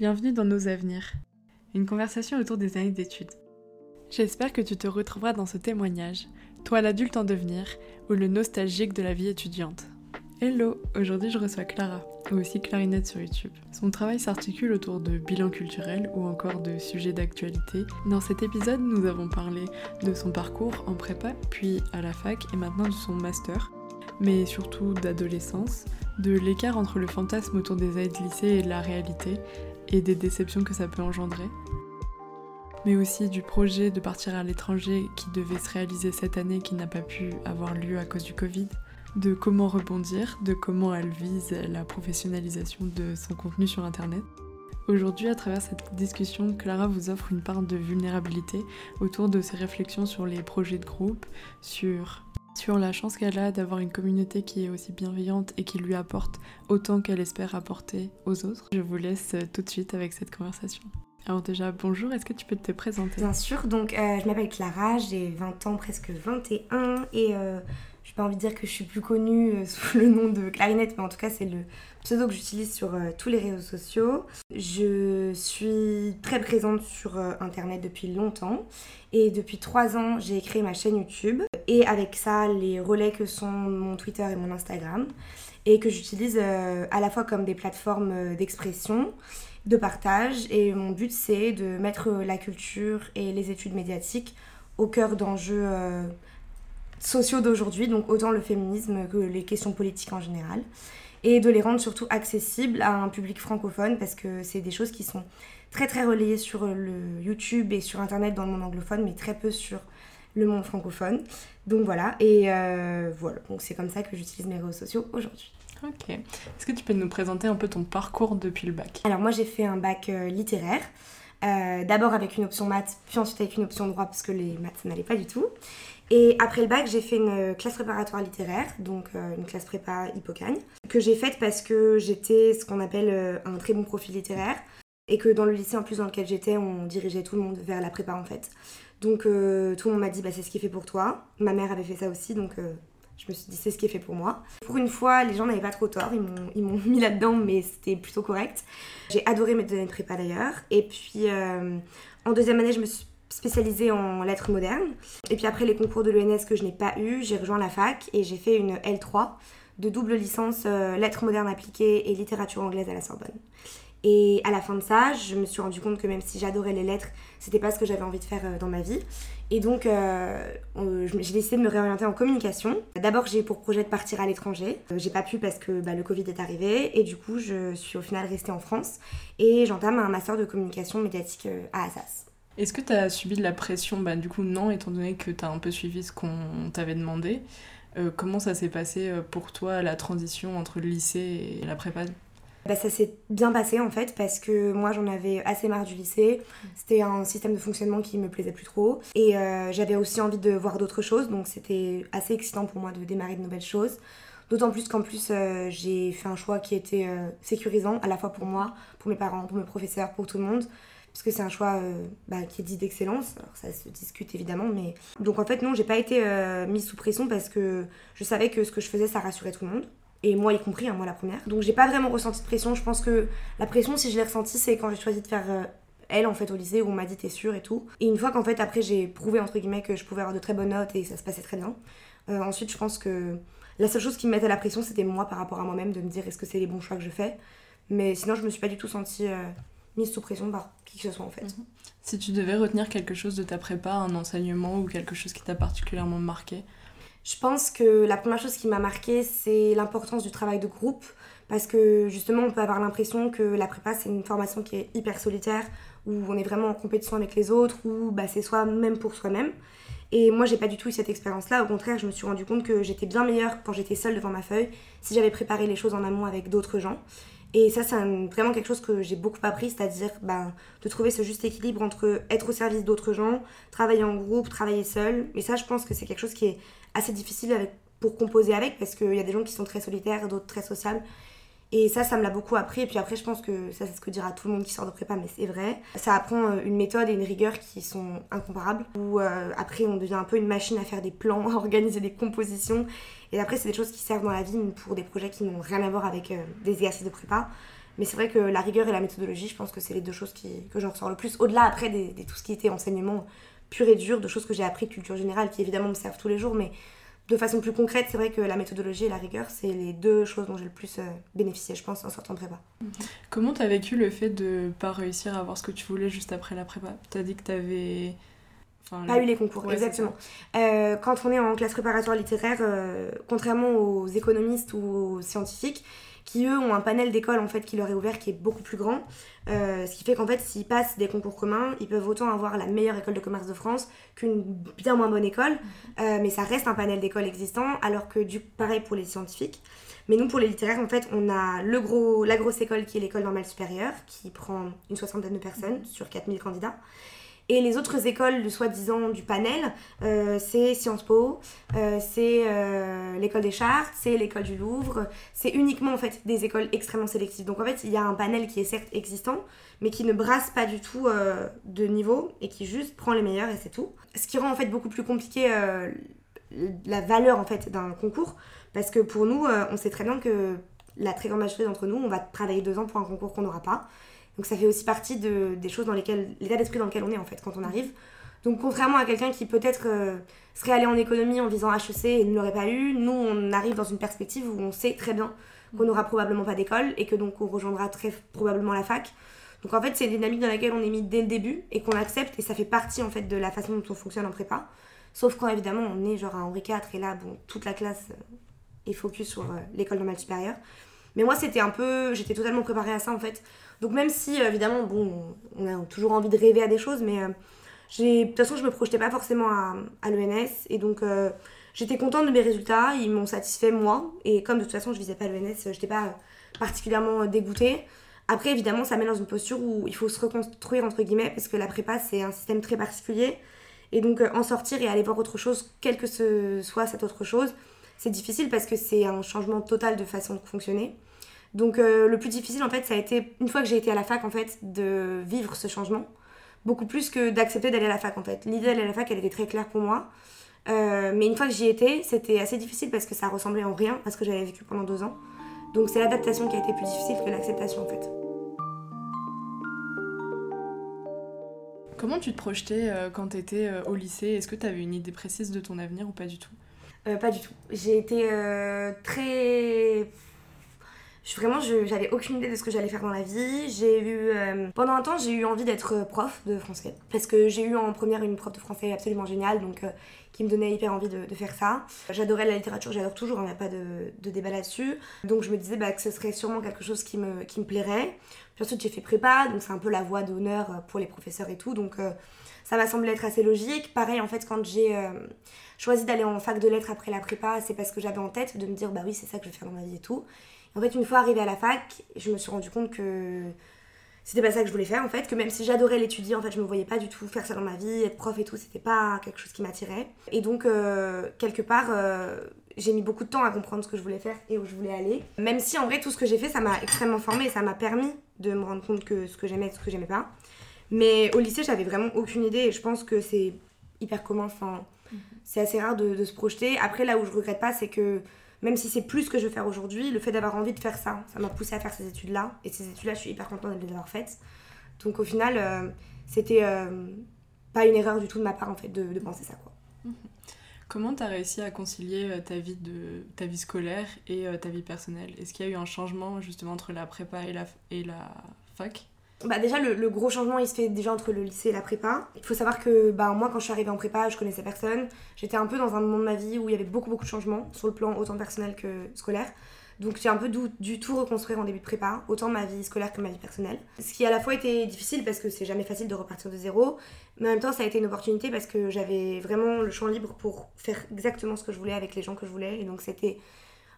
Bienvenue dans Nos Avenirs, une conversation autour des années d'études. J'espère que tu te retrouveras dans ce témoignage, toi l'adulte en devenir ou le nostalgique de la vie étudiante. Hello, aujourd'hui je reçois Clara, ou aussi Clarinette sur YouTube. Son travail s'articule autour de bilan culturel ou encore de sujets d'actualité. Dans cet épisode, nous avons parlé de son parcours en prépa, puis à la fac et maintenant de son master, mais surtout d'adolescence, de l'écart entre le fantasme autour des aides lycée et la réalité, et des déceptions que ça peut engendrer, mais aussi du projet de partir à l'étranger qui devait se réaliser cette année qui n'a pas pu avoir lieu à cause du Covid, de comment rebondir, de comment elle vise la professionnalisation de son contenu sur Internet. Aujourd'hui, à travers cette discussion, Clara vous offre une part de vulnérabilité autour de ses réflexions sur les projets de groupe, sur sur la chance qu'elle a d'avoir une communauté qui est aussi bienveillante et qui lui apporte autant qu'elle espère apporter aux autres. Je vous laisse tout de suite avec cette conversation. Alors déjà, bonjour, est-ce que tu peux te présenter? Bien sûr, donc euh, je m'appelle Clara, j'ai 20 ans, presque 21, et euh, je n'ai pas envie de dire que je suis plus connue euh, sous le nom de Clarinette, mais en tout cas c'est le pseudo que j'utilise sur tous les réseaux sociaux. Je suis très présente sur Internet depuis longtemps, et depuis 3 ans j'ai créé ma chaîne YouTube, et avec ça les relais que sont mon Twitter et mon Instagram, et que j'utilise à la fois comme des plateformes d'expression, de partage. Et mon but, c'est de mettre la culture et les études médiatiques au cœur d'enjeux euh, sociaux d'aujourd'hui, donc autant le féminisme que les questions politiques en général. Et de les rendre surtout accessibles à un public francophone parce que c'est des choses qui sont très très relayées sur le YouTube et sur Internet dans le monde anglophone, mais très peu sur le monde francophone. Donc voilà, et euh, voilà, donc c'est comme ça que j'utilise mes réseaux sociaux aujourd'hui. Ok. Est-ce que tu peux nous présenter un peu ton parcours depuis le bac? Alors moi j'ai fait un bac euh, littéraire. Euh, d'abord avec une option maths, puis ensuite avec une option droit parce que les maths ça n'allait pas du tout. Et après le bac, j'ai fait une euh, classe préparatoire littéraire, donc une classe prépa hippocagne, que j'ai faite parce que j'étais ce qu'on appelle un très bon profil littéraire, et que dans le lycée en plus dans lequel j'étais, on dirigeait tout le monde vers la prépa en fait. Donc tout le monde m'a dit bah, c'est ce qui est fait pour toi. Ma mère avait fait ça aussi, donc je me suis dit, c'est ce qui est fait pour moi. Pour une fois, les gens n'avaient pas trop tort. Ils m'ont mis là-dedans, mais c'était plutôt correct. J'ai adoré mes deux années de prépa d'ailleurs. Et puis, euh, en deuxième année, je me suis spécialisée en lettres modernes. Et puis après les concours de l'ENS que je n'ai pas eu, j'ai rejoint la fac et j'ai fait une L3 de double licence euh, lettres modernes appliquées et littérature anglaise à la Sorbonne. Et à la fin de ça, je me suis rendu compte que même si j'adorais les lettres, c'était pas ce que j'avais envie de faire euh, dans ma vie. Et donc, euh, j'ai décidé de me réorienter en communication. D'abord, j'ai pour projet de partir à l'étranger. J'ai pas pu parce que bah, le Covid est arrivé. Et du coup, je suis au final restée en France. Et j'entame un master de communication médiatique à Assas. Est-ce que tu as subi de la pression Bah, du coup, non, étant donné que tu as un peu suivi ce qu'on t'avait demandé. comment ça s'est passé pour toi, la transition entre le lycée et la prépa? Bah, ça s'est bien passé en fait parce que moi j'en avais assez marre du lycée. C'était un système de fonctionnement qui me plaisait plus trop. Et euh, j'avais aussi envie de voir d'autres choses donc c'était assez excitant pour moi de démarrer de nouvelles choses. D'autant plus qu'en plus euh, j'ai fait un choix qui était euh, sécurisant à la fois pour moi, pour mes parents, pour mes professeurs, pour tout le monde. Parce que c'est un choix bah, qui est dit d'excellence. Alors ça se discute évidemment, mais. Donc en fait, non, j'ai pas été mise sous pression parce que je savais que ce que je faisais ça rassurait tout le monde et moi y compris, hein, moi la première. Donc j'ai pas vraiment ressenti de pression. Je pense que la pression, si je l'ai ressentie, c'est quand j'ai choisi de faire euh, elle en fait au lycée où on m'a dit t'es sûre et tout. Et une fois qu'en fait après j'ai prouvé entre guillemets que je pouvais avoir de très bonnes notes et ça se passait très bien. Euh, ensuite je pense que la seule chose qui me mettait la pression c'était moi par rapport à moi-même de me dire est-ce que c'est les bons choix que je fais? Mais sinon je me suis pas du tout sentie euh, mise sous pression par qui que ce soit en fait. Mhm. Si tu devais retenir quelque chose de ta prépa, un enseignement ou quelque chose qui t'a particulièrement marqué, je pense que la première chose qui m'a marqué, c'est l'importance du travail de groupe. Parce que justement, on peut avoir l'impression que la prépa, c'est une formation qui est hyper solitaire, où on est vraiment en compétition avec les autres, où bah, c'est soi-même pour soi-même. Et moi, j'ai pas du tout eu cette expérience-là. Au contraire, je me suis rendu compte que j'étais bien meilleure quand j'étais seule devant ma feuille, si j'avais préparé les choses en amont avec d'autres gens. Et ça, c'est vraiment quelque chose que j'ai beaucoup appris, c'est-à-dire ben, de trouver ce juste équilibre entre être au service d'autres gens, travailler en groupe, travailler seul. Et ça, je pense que c'est quelque chose qui est assez difficile pour composer avec, parce qu'il y a des gens qui sont très solitaires, d'autres très sociables. Et ça, ça me l'a beaucoup appris. Et puis après, je pense que ça, c'est ce que dira tout le monde qui sort de prépa, mais c'est vrai. Ça apprend euh, une méthode et une rigueur qui sont incomparables. Où euh, après, on devient un peu une machine à faire des plans, à organiser des compositions. Et après, c'est des choses qui servent dans la vie pour des projets qui n'ont rien à voir avec euh, des exercices de prépa. Mais c'est vrai que la rigueur et la méthodologie, je pense que c'est les deux choses qui, que j'en ressors le plus. Au-delà après de tout ce qui était enseignement pur et dur, de choses que j'ai appris de culture générale qui évidemment me servent tous les jours, mais de façon plus concrète, c'est vrai que la méthodologie et la rigueur, c'est les deux choses dont j'ai le plus euh, bénéficié, je pense, en sortant de prépa. Comment t'as vécu le fait de pas réussir à avoir ce que tu voulais juste après la prépa? T'as dit que t'avais... Enfin, pas eu les concours, exactement. Euh, quand on est en classe préparatoire littéraire, euh, contrairement aux économistes ou aux scientifiques, qui eux ont un panel d'écoles en fait qui leur est ouvert qui est beaucoup plus grand. Euh, ce qui fait qu'en fait s'ils passent des concours communs, ils peuvent autant avoir la meilleure école de commerce de France qu'une bien moins bonne école, euh, mais ça reste un panel d'écoles existant, alors que du pareil pour les scientifiques. Mais nous pour les littéraires en fait on a le gros, la grosse école qui est l'école normale supérieure qui prend une soixantaine de personnes sur 4000 candidats. Et les autres écoles, soi-disant du panel, euh, c'est Sciences Po, euh, c'est euh, l'école des chartes, c'est l'école du Louvre. C'est uniquement en fait des écoles extrêmement sélectives. Donc en fait, il y a un panel qui est certes existant, mais qui ne brasse pas du tout de niveau et qui juste prend les meilleurs et c'est tout. Ce qui rend en fait beaucoup plus compliqué la valeur en fait d'un concours, parce que pour nous, on sait très bien que la très grande majorité d'entre nous, on va travailler deux ans pour un concours qu'on n'aura pas. Donc ça fait aussi partie de, des choses dans lesquelles, l'état d'esprit dans lequel on est en fait quand on arrive. Donc contrairement à quelqu'un qui peut-être euh, serait allé en économie en visant HEC et ne l'aurait pas eu, nous on arrive dans une perspective où on sait très bien qu'on n'aura probablement pas d'école et que donc on rejoindra très probablement la fac. Donc en fait c'est une dynamique dans laquelle on est mis dès le début et qu'on accepte et ça fait partie en fait de la façon dont on fonctionne en prépa. Sauf quand évidemment on est genre à Henri IV et là bon toute la classe euh, est focus sur euh, l'école normale supérieure. Mais moi c'était un peu, j'étais totalement préparée à ça en fait. Donc même si, euh, évidemment, bon, on a toujours envie de rêver à des choses, mais euh, de toute façon, je me projetais pas forcément à, l'ENS. Et donc, euh, j'étais contente de mes résultats. Ils m'ont satisfait, moi. Et comme de toute façon, je visais pas l'ENS, j'étais pas particulièrement dégoûtée. Après, évidemment, ça met dans une posture où il faut se reconstruire, entre guillemets, parce que la prépa, c'est un système très particulier. Et donc, en sortir et aller voir autre chose, quelle que ce soit cette autre chose, c'est difficile parce que c'est un changement total de façon de fonctionner. Donc euh, le plus difficile en fait ça a été une fois que j'ai été à la fac en fait de vivre ce changement beaucoup plus que d'accepter d'aller à la fac en fait. L'idée d'aller à la fac elle était très claire pour moi. Euh, mais une fois que j'y étais, c'était assez difficile parce que ça ressemblait en rien à ce que j'avais vécu pendant deux ans. Donc c'est l'adaptation qui a été plus difficile que l'acceptation en fait. Comment tu te projetais euh, quand tu étais au lycée? Est-ce que tu avais une idée précise de ton avenir ou pas du tout? Pas du tout. J'ai été très je, vraiment, j'avais aucune idée de ce que j'allais faire dans la vie. J'ai eu, euh, pendant un temps, j'ai eu envie d'être prof de français. Parce que j'ai eu en première une prof de français absolument géniale, donc euh, qui me donnait hyper envie de, faire ça. J'adorais la littérature, j'adore toujours, il n'y a pas de, débat là-dessus. Donc je me disais bah, que ce serait sûrement quelque chose qui me, qui me plairait. Puis ensuite, j'ai fait prépa, donc c'est un peu la voie d'honneur pour les professeurs et tout. Donc euh, ça m'a semblé être assez logique. Pareil, en fait, quand j'ai choisi d'aller en fac de lettres après la prépa, c'est parce que j'avais en tête de me dire bah oui, c'est ça que je vais faire dans ma vie et tout. En fait, une fois arrivée à la fac, je me suis rendu compte que c'était pas ça que je voulais faire en fait, que même si j'adorais l'étudier, en fait, je me voyais pas du tout faire ça dans ma vie, être prof et tout, c'était pas quelque chose qui m'attirait. Et donc, euh, quelque part, euh, j'ai mis beaucoup de temps à comprendre ce que je voulais faire et où je voulais aller. Même si en vrai, tout ce que j'ai fait, ça m'a extrêmement formé et ça m'a permis de me rendre compte que ce que j'aimais et ce que j'aimais pas. Mais au lycée, j'avais vraiment aucune idée et je pense que c'est hyper commun, enfin, mhm. c'est assez rare de, de se projeter. Après, là où je regrette pas, c'est que même si c'est plus ce que je veux faire aujourd'hui, le fait d'avoir envie de faire ça, ça m'a poussé à faire ces études-là. Et ces études-là, je suis hyper contente de les avoir faites. Donc au final, euh, c'était euh, pas une erreur du tout de ma part en fait de, penser ça quoi. Comment tu as réussi à concilier euh, ta vie, de, ta vie scolaire et ta vie personnelle? Est-ce qu'il y a eu un changement justement entre la prépa et la, et la fac? Bah déjà le, gros changement il se fait déjà entre le lycée et la prépa. Il faut savoir que bah, moi quand je suis arrivée en prépa je connaissais personne. J'étais un peu dans un moment de ma vie où il y avait beaucoup beaucoup de changements sur le plan autant personnel que scolaire. Donc j'ai un peu du, tout reconstruire en début de prépa, autant ma vie scolaire que ma vie personnelle. Ce qui à la fois été difficile parce que c'est jamais facile de repartir de zéro, mais en même temps ça a été une opportunité parce que j'avais vraiment le champ libre pour faire exactement ce que je voulais avec les gens que je voulais. Et donc c'était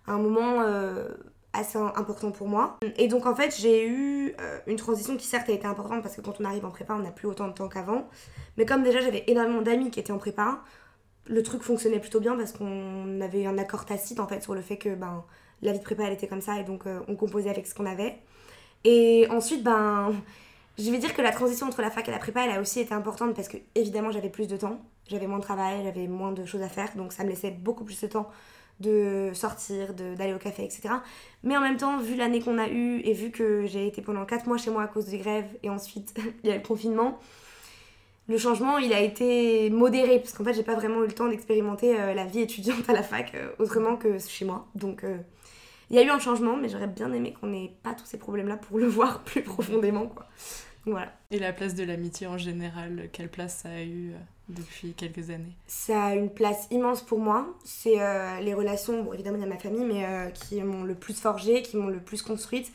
un moment euh, assez important pour moi. Et donc en fait j'ai eu euh, une transition qui certes a été importante parce que quand on arrive en prépa on n'a plus autant de temps qu'avant. Mais comme déjà j'avais énormément d'amis qui étaient en prépa, le truc fonctionnait plutôt bien parce qu'on avait un accord tacite en fait sur le fait que ben, la vie de prépa elle était comme ça et donc euh, on composait avec ce qu'on avait. Et ensuite ben je vais dire que la transition entre la fac et la prépa elle a aussi été importante parce que évidemment j'avais plus de temps, j'avais moins de travail, j'avais moins de choses à faire donc ça me laissait beaucoup plus de temps de sortir, d'aller au café, etc. Mais en même temps, vu l'année qu'on a eue et vu que j'ai été pendant 4 mois chez moi à cause des grèves et ensuite il y a le confinement, le changement il a été modéré parce qu'en fait j'ai pas vraiment eu le temps d'expérimenter euh, la vie étudiante à la fac euh, autrement que chez moi. Donc euh, il y a eu un changement, mais j'aurais bien aimé qu'on n'ait pas tous ces problèmes-là pour le voir plus profondément. Quoi. Voilà. Et la place de l'amitié en général, quelle place ça a eu depuis quelques années? Ça a une place immense pour moi. C'est les relations, bon évidemment il y a ma famille, mais qui m'ont le plus forgé, qui m'ont le plus construite.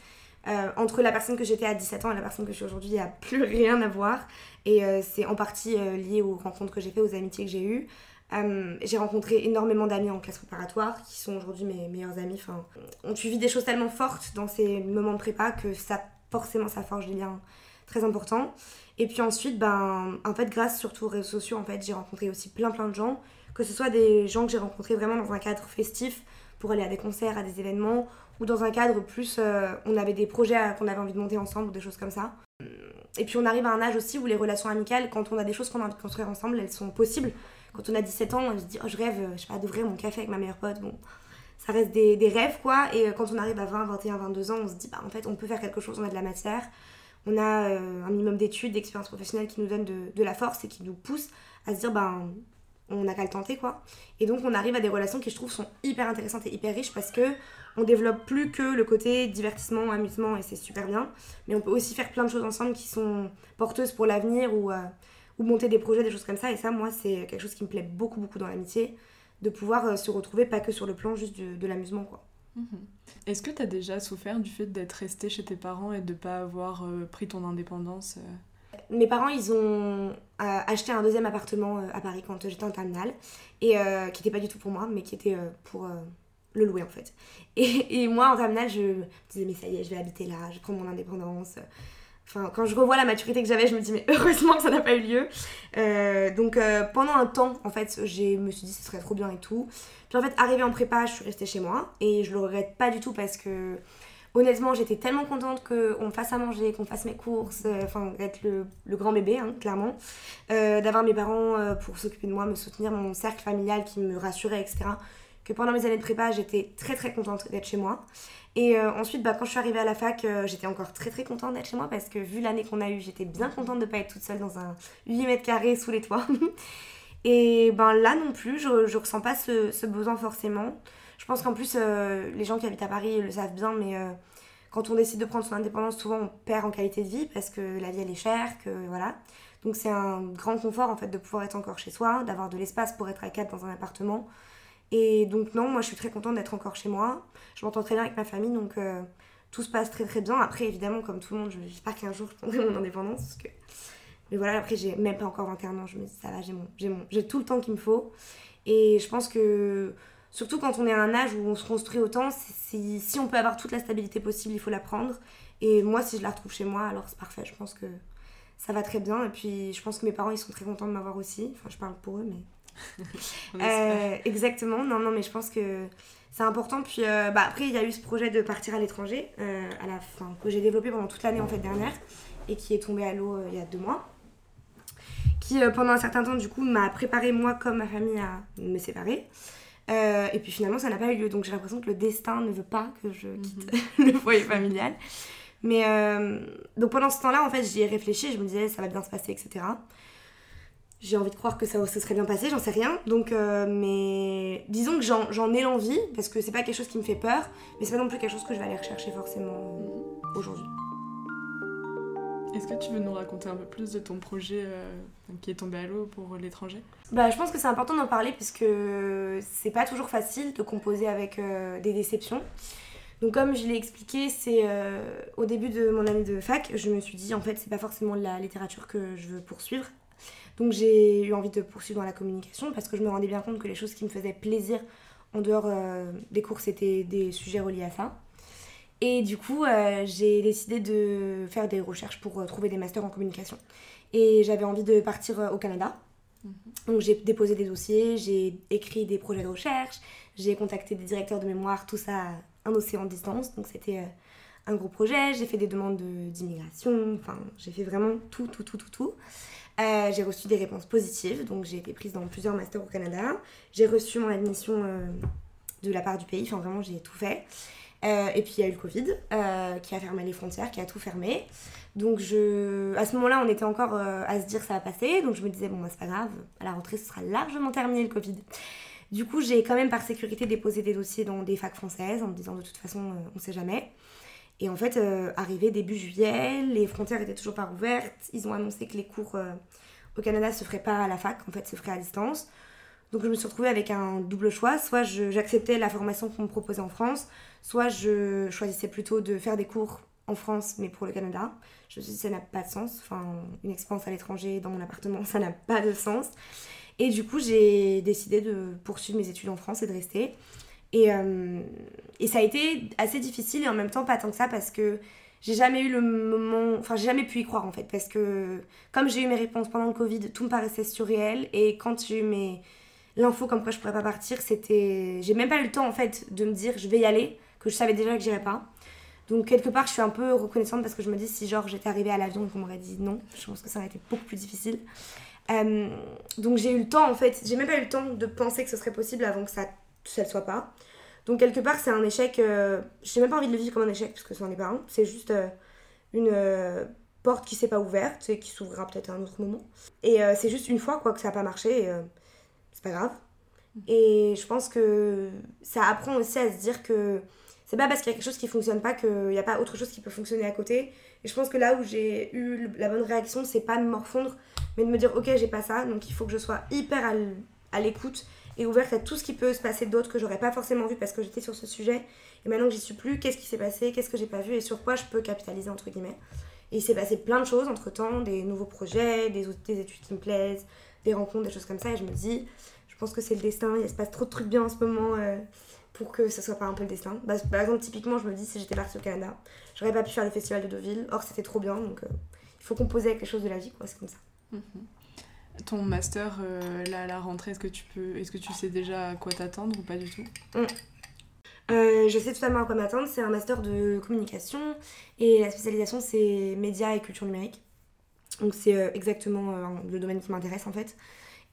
entre la personne que j'étais à 17 ans et la personne que je suis aujourd'hui, il n'y a plus rien à voir. Et euh, c'est en partie euh, lié aux rencontres que j'ai faites, aux amitiés que j'ai eues. Euh, j'ai rencontré énormément d'amis en classe préparatoire qui sont aujourd'hui mes meilleurs amis. Enfin, on suivi des choses tellement fortes dans ces moments de prépa que ça, forcément, ça forge des liens très importants. Et puis ensuite, ben, en fait, grâce surtout aux réseaux sociaux, en fait, j'ai rencontré aussi plein plein de gens, que ce soit des gens que j'ai rencontrés vraiment dans un cadre festif pour aller à des concerts, à des événements, ou dans un cadre plus, on avait des projets qu'on avait envie de monter ensemble ou des choses comme ça. Et puis on arrive à un âge aussi où les relations amicales, quand on a des choses qu'on a envie de construire ensemble, elles sont possibles. Quand on a 17 ans, on se dit, oh, je rêve, je sais pas, d'ouvrir mon café avec ma meilleure pote. Bon, ça reste des, des, rêves, quoi. Et quand on arrive à 20, 21, 22 ans, on se dit, bah en fait, on peut faire quelque chose, on a de la matière. On a euh, un minimum d'études, d'expérience professionnelle qui nous donne de, de, la force et qui nous pousse à se dire, ben, on n'a qu'à le tenter, quoi. Et donc, on arrive à des relations qui, je trouve, sont hyper intéressantes et hyper riches parce que on développe plus que le côté divertissement, amusement, et c'est super bien. Mais on peut aussi faire plein de choses ensemble qui sont porteuses pour l'avenir ou, euh, monter des projets, des choses comme ça. Et ça, moi, c'est quelque chose qui me plaît beaucoup, beaucoup dans l'amitié, de pouvoir euh, se retrouver, pas que sur le plan juste de, l'amusement, quoi. Mhm. Est-ce que tu as déjà souffert du fait d'être resté chez tes parents et de ne pas avoir euh, pris ton indépendance Mes parents, ils ont acheté un deuxième appartement à Paris quand j'étais en terminale, et qui n'était pas du tout pour moi, mais qui était pour le louer en fait. Et, et, moi en terminale, je me disais, mais ça y est, je vais habiter là, je prends mon indépendance. Enfin, quand je revois la maturité que j'avais, je me dis, mais heureusement que ça n'a pas eu lieu. Euh, donc euh, pendant un temps, en fait, je me suis dit, ce serait trop bien et tout. Puis en fait, arrivé en prépa, je suis restée chez moi et je le regrette pas du tout parce que honnêtement, j'étais tellement contente qu'on me fasse à manger, qu'on fasse mes courses, euh, enfin, être le, le, grand bébé, hein, clairement. D'avoir mes parents pour s'occuper de moi, me soutenir, mon cercle familial qui me rassurait, etc que pendant mes années de prépa, j'étais très très contente d'être chez moi. Et euh, ensuite, bah, quand je suis arrivée à la fac, euh, j'étais encore très très contente d'être chez moi parce que vu l'année qu'on a eue, j'étais bien contente de ne pas être toute seule dans un 8 mètres carrés sous les toits. Et ben là non plus, je, je ressens pas ce, besoin forcément. Je pense qu'en plus, euh, les gens qui habitent à Paris le savent bien, mais quand on décide de prendre son indépendance, souvent on perd en qualité de vie parce que la vie elle est chère, que voilà. Donc c'est un grand confort en fait de pouvoir être encore chez soi, d'avoir de l'espace pour être à quatre dans un appartement. Et donc non, moi je suis très contente d'être encore chez moi. Je m'entends très bien avec ma famille, donc euh, tout se passe très très bien. Après, évidemment, comme tout le monde, j'espère qu'un jour je prendrai mon indépendance. Mais voilà, après j'ai même pas encore 21 ans, je me dis ça va, j'ai mon, mon, j'ai tout le temps qu'il me faut. Et je pense que surtout quand on est à un âge où on se construit autant, si, si on peut avoir toute la stabilité possible, il faut la prendre. Et moi, si je la retrouve chez moi, alors c'est parfait. Je pense que ça va très bien. Et puis je pense que mes parents, ils sont très contents de m'avoir aussi. Enfin, je parle pour eux, mais euh, exactement, non, non, mais je pense que c'est important. Puis euh, bah, après, il y a eu ce projet de partir à l'étranger, euh, à la fin, que j'ai développé pendant toute l'année en fait dernière et qui est tombé à l'eau il y a deux mois. Qui pendant un certain temps, du coup, m'a préparé moi comme ma famille à me séparer. et puis finalement, ça n'a pas eu lieu. Donc j'ai l'impression que le destin ne veut pas que je quitte mhm. le foyer familial. Mais donc pendant ce temps-là, en fait, j'y ai réfléchi. Je me disais, ça va bien se passer, etc j'ai envie de croire que ça se serait bien passé, j'en sais rien. Donc, euh, mais disons que j'en ai l'envie, parce que c'est pas quelque chose qui me fait peur, mais c'est pas non plus quelque chose que je vais aller rechercher forcément euh, aujourd'hui. Est-ce que tu veux nous raconter un peu plus de ton projet euh, qui est tombé à l'eau pour l'étranger? Bah, je pense que c'est important d'en parler, puisque c'est pas toujours facile de composer avec des déceptions. Donc comme je l'ai expliqué, c'est au début de mon année de fac, je me suis dit en fait c'est pas forcément la littérature que je veux poursuivre, donc j'ai eu envie de poursuivre dans la communication parce que je me rendais bien compte que les choses qui me faisaient plaisir en dehors euh, des cours, c'était des sujets reliés à ça. Et du coup, euh, j'ai décidé de faire des recherches pour euh, trouver des masters en communication. Et j'avais envie de partir au Canada. Mhm. Donc j'ai déposé des dossiers, j'ai écrit des projets de recherche, j'ai contacté des directeurs de mémoire, tout ça un océan de distance. Donc c'était un gros projet, j'ai fait des demandes d'immigration, enfin j'ai fait vraiment tout, tout, tout, tout, tout. Euh, j'ai reçu des réponses positives, donc j'ai été prise dans plusieurs masters au Canada. J'ai reçu mon admission euh, de la part du pays. Enfin, vraiment, j'ai tout fait. Euh, et puis il y a eu le Covid qui a fermé les frontières, qui a tout fermé. Donc à ce moment-là, on était encore à se dire ça va passer. Donc je me disais, bon, bah, c'est pas grave, à la rentrée, ce sera largement terminé le Covid. Du coup, j'ai quand même par sécurité déposé des dossiers dans des facs françaises en me disant de toute façon, on sait jamais. Et en fait, arrivé début juillet, les frontières étaient toujours pas ouvertes. Ils ont annoncé que les cours au Canada se feraient pas à la fac, en fait, se feraient à distance. Donc je me suis retrouvée avec un double choix. Soit j'acceptais la formation qu'on me proposait en France, soit je choisissais plutôt de faire des cours en France, mais pour le Canada. Je me suis dit, ça n'a pas de sens. Enfin, une expérience à l'étranger dans mon appartement, ça n'a pas de sens. Et du coup, j'ai décidé de poursuivre mes études en France et de rester. Et, euh, et ça a été assez difficile et en même temps pas tant que ça parce que j'ai jamais eu le moment. Enfin, j'ai jamais pu y croire en fait. Parce que comme j'ai eu mes réponses pendant le Covid, tout me paraissait surréel. Et quand j'ai eu l'info comme quoi je pourrais pas partir, c'était. J'ai même pas eu le temps en fait de me dire je vais y aller, que je savais déjà que j'irais pas. Donc quelque part je suis un peu reconnaissante parce que je me dis si genre j'étais arrivée à l'avion et qu'on m'aurait dit non, je pense que ça aurait été beaucoup plus difficile. Euh, donc j'ai eu le temps en fait, j'ai même pas eu le temps de penser que ce serait possible avant que ça ne le soit pas. Donc quelque part c'est un échec, euh, j'ai même pas envie de le vivre comme un échec parce que ça n'en est pas un, c'est juste euh, une porte qui s'est pas ouverte et qui s'ouvrira peut-être à un autre moment. Et c'est juste une fois quoi que ça n'a pas marché c'est pas grave. Et je pense que ça apprend aussi à se dire que c'est pas parce qu'il y a quelque chose qui fonctionne pas qu'il n'y a pas autre chose qui peut fonctionner à côté. Et je pense que là où j'ai eu la bonne réaction, c'est pas de me morfondre, mais de me dire ok, j'ai pas ça, donc il faut que je sois hyper à l'écoute et ouverte à tout ce qui peut se passer d'autre que j'aurais pas forcément vu parce que j'étais sur ce sujet. Et maintenant que j'y suis plus, qu'est-ce qui s'est passé, qu'est-ce que j'ai pas vu et sur quoi je peux capitaliser entre guillemets. Et il s'est passé plein de choses entre temps, des nouveaux projets, des, des études qui me plaisent, des rencontres, des choses comme ça. Et je me dis, je pense que c'est le destin. Il se passe trop de trucs bien en ce moment euh, pour que ce soit pas un peu le destin. Bah, par exemple, typiquement, je me dis, si j'étais partie au Canada, j'aurais pas pu faire le festival de Deauville. Or, c'était trop bien. Donc, euh, il faut composer avec les choses de la vie, quoi. C'est comme ça. Mhm. Ton master, euh, là, la rentrée, est-ce que tu peux, est-ce que tu sais déjà à quoi t'attendre ou pas du tout? Mm. je sais totalement à quoi m'attendre. C'est un master de communication et la spécialisation c'est médias et culture numérique. Donc c'est euh, exactement euh, le domaine qui m'intéresse en fait.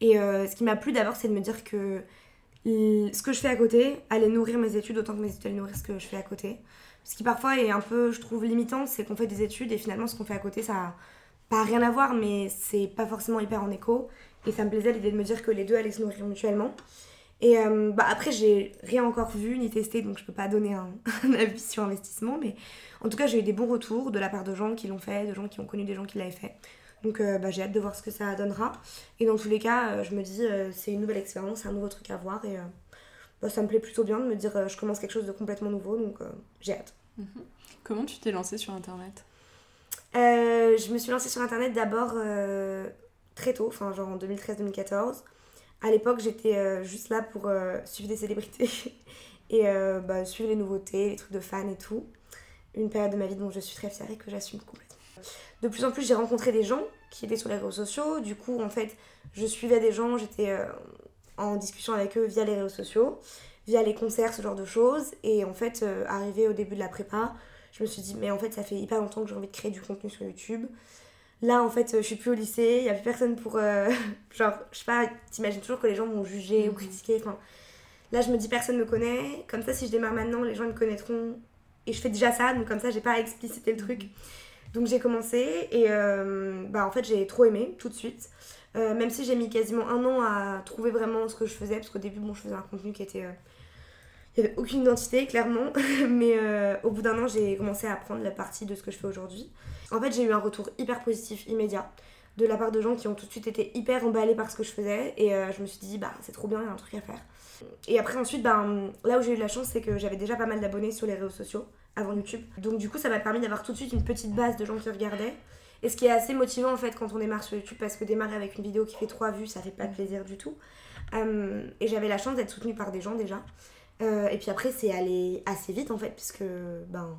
Et euh, ce qui m'a plu d'abord, c'est de me dire que ce que je fais à côté allait nourrir mes études autant que mes études allaient nourrir ce que je fais à côté. Ce qui parfois est un peu, je trouve, limitant, c'est qu'on fait des études et finalement ce qu'on fait à côté, ça pas rien à voir, mais c'est pas forcément hyper en écho. Et ça me plaisait l'idée de me dire que les deux allaient se nourrir mutuellement. Et bah après, j'ai rien encore vu ni testé, donc je peux pas donner un, un, avis sur investissement, mais en tout cas, j'ai eu des bons retours de la part de gens qui l'ont fait, de gens qui ont connu des gens qui l'avaient fait. Donc euh, bah, j'ai hâte de voir ce que ça donnera. Et dans tous les cas, euh, je me dis, euh, c'est une nouvelle expérience, c'est un nouveau truc à voir. Et bah, ça me plaît plutôt bien de me dire, je commence quelque chose de complètement nouveau, donc j'ai hâte. Mhm. Comment tu t'es lancée sur Internet? Je me suis lancée sur Internet d'abord très tôt, enfin genre en 2013-2014. À l'époque, j'étais juste là pour suivre des célébrités et bah, suivre les nouveautés, les trucs de fans et tout une période de ma vie dont je suis très fière et que j'assume complètement. De plus en plus, j'ai rencontré des gens qui étaient sur les réseaux sociaux. Du coup, en fait, je suivais des gens, j'étais euh, en discussion avec eux via les réseaux sociaux, via les concerts, ce genre de choses. Et en fait, euh, arrivé au début de la prépa, je me suis dit, mais en fait, ça fait hyper longtemps que j'ai envie de créer du contenu sur YouTube. Là, en fait, je suis plus au lycée, il n'y a plus personne pour. Euh, genre, je sais pas, t'imagines toujours que les gens vont juger ou mhm. critiquer. Enfin, là, je me dis, personne me connaît. Comme ça, si je démarre maintenant, les gens me connaîtront et je fais déjà ça, donc comme ça, j'ai pas à expliciter le truc. Donc j'ai commencé et euh, bah, en fait, j'ai trop aimé tout de suite. Euh, même si j'ai mis quasiment un an à trouver vraiment ce que je faisais, parce qu'au début, bon, je faisais un contenu qui était. Euh, il n'y avait aucune identité, clairement. Mais au bout d'un an, j'ai commencé à apprendre la partie de ce que je fais aujourd'hui. En fait, j'ai eu un retour hyper positif, immédiat, de la part de gens qui ont tout de suite été hyper emballés par ce que je faisais. Et je me suis dit, bah, c'est trop bien, il y a un truc à faire. Et après, ensuite, ben, là où j'ai eu de la chance, c'est que j'avais déjà pas mal d'abonnés sur les réseaux sociaux avant YouTube. Donc, du coup, ça m'a permis d'avoir tout de suite une petite base de gens qui regardaient. Et ce qui est assez motivant en fait quand on démarre sur YouTube, parce que démarrer avec une vidéo qui fait 3 vues, ça fait pas plaisir du tout. Euh, et j'avais la chance d'être soutenue par des gens déjà. Euh, et puis après, c'est allé assez vite en fait, puisque ben,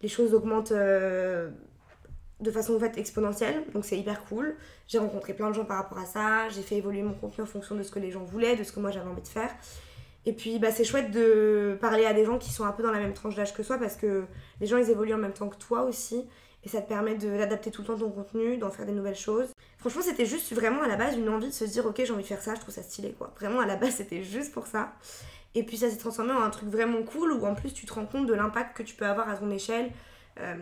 les choses augmentent euh, de façon en fait exponentielle, donc c'est hyper cool. J'ai rencontré plein de gens par rapport à ça, j'ai fait évoluer mon contenu en fonction de ce que les gens voulaient, de ce que moi j'avais envie de faire. Et puis bah, c'est chouette de parler à des gens qui sont un peu dans la même tranche d'âge que soi parce que les gens ils évoluent en même temps que toi aussi et ça te permet d'adapter tout le temps ton contenu, d'en faire des nouvelles choses. Franchement, c'était juste vraiment à la base une envie de se dire, ok, j'ai envie de faire ça, je trouve ça stylé, quoi. Vraiment, à la base, c'était juste pour ça. Et puis ça s'est transformé en un truc vraiment cool où en plus tu te rends compte de l'impact que tu peux avoir à ton échelle. Euh,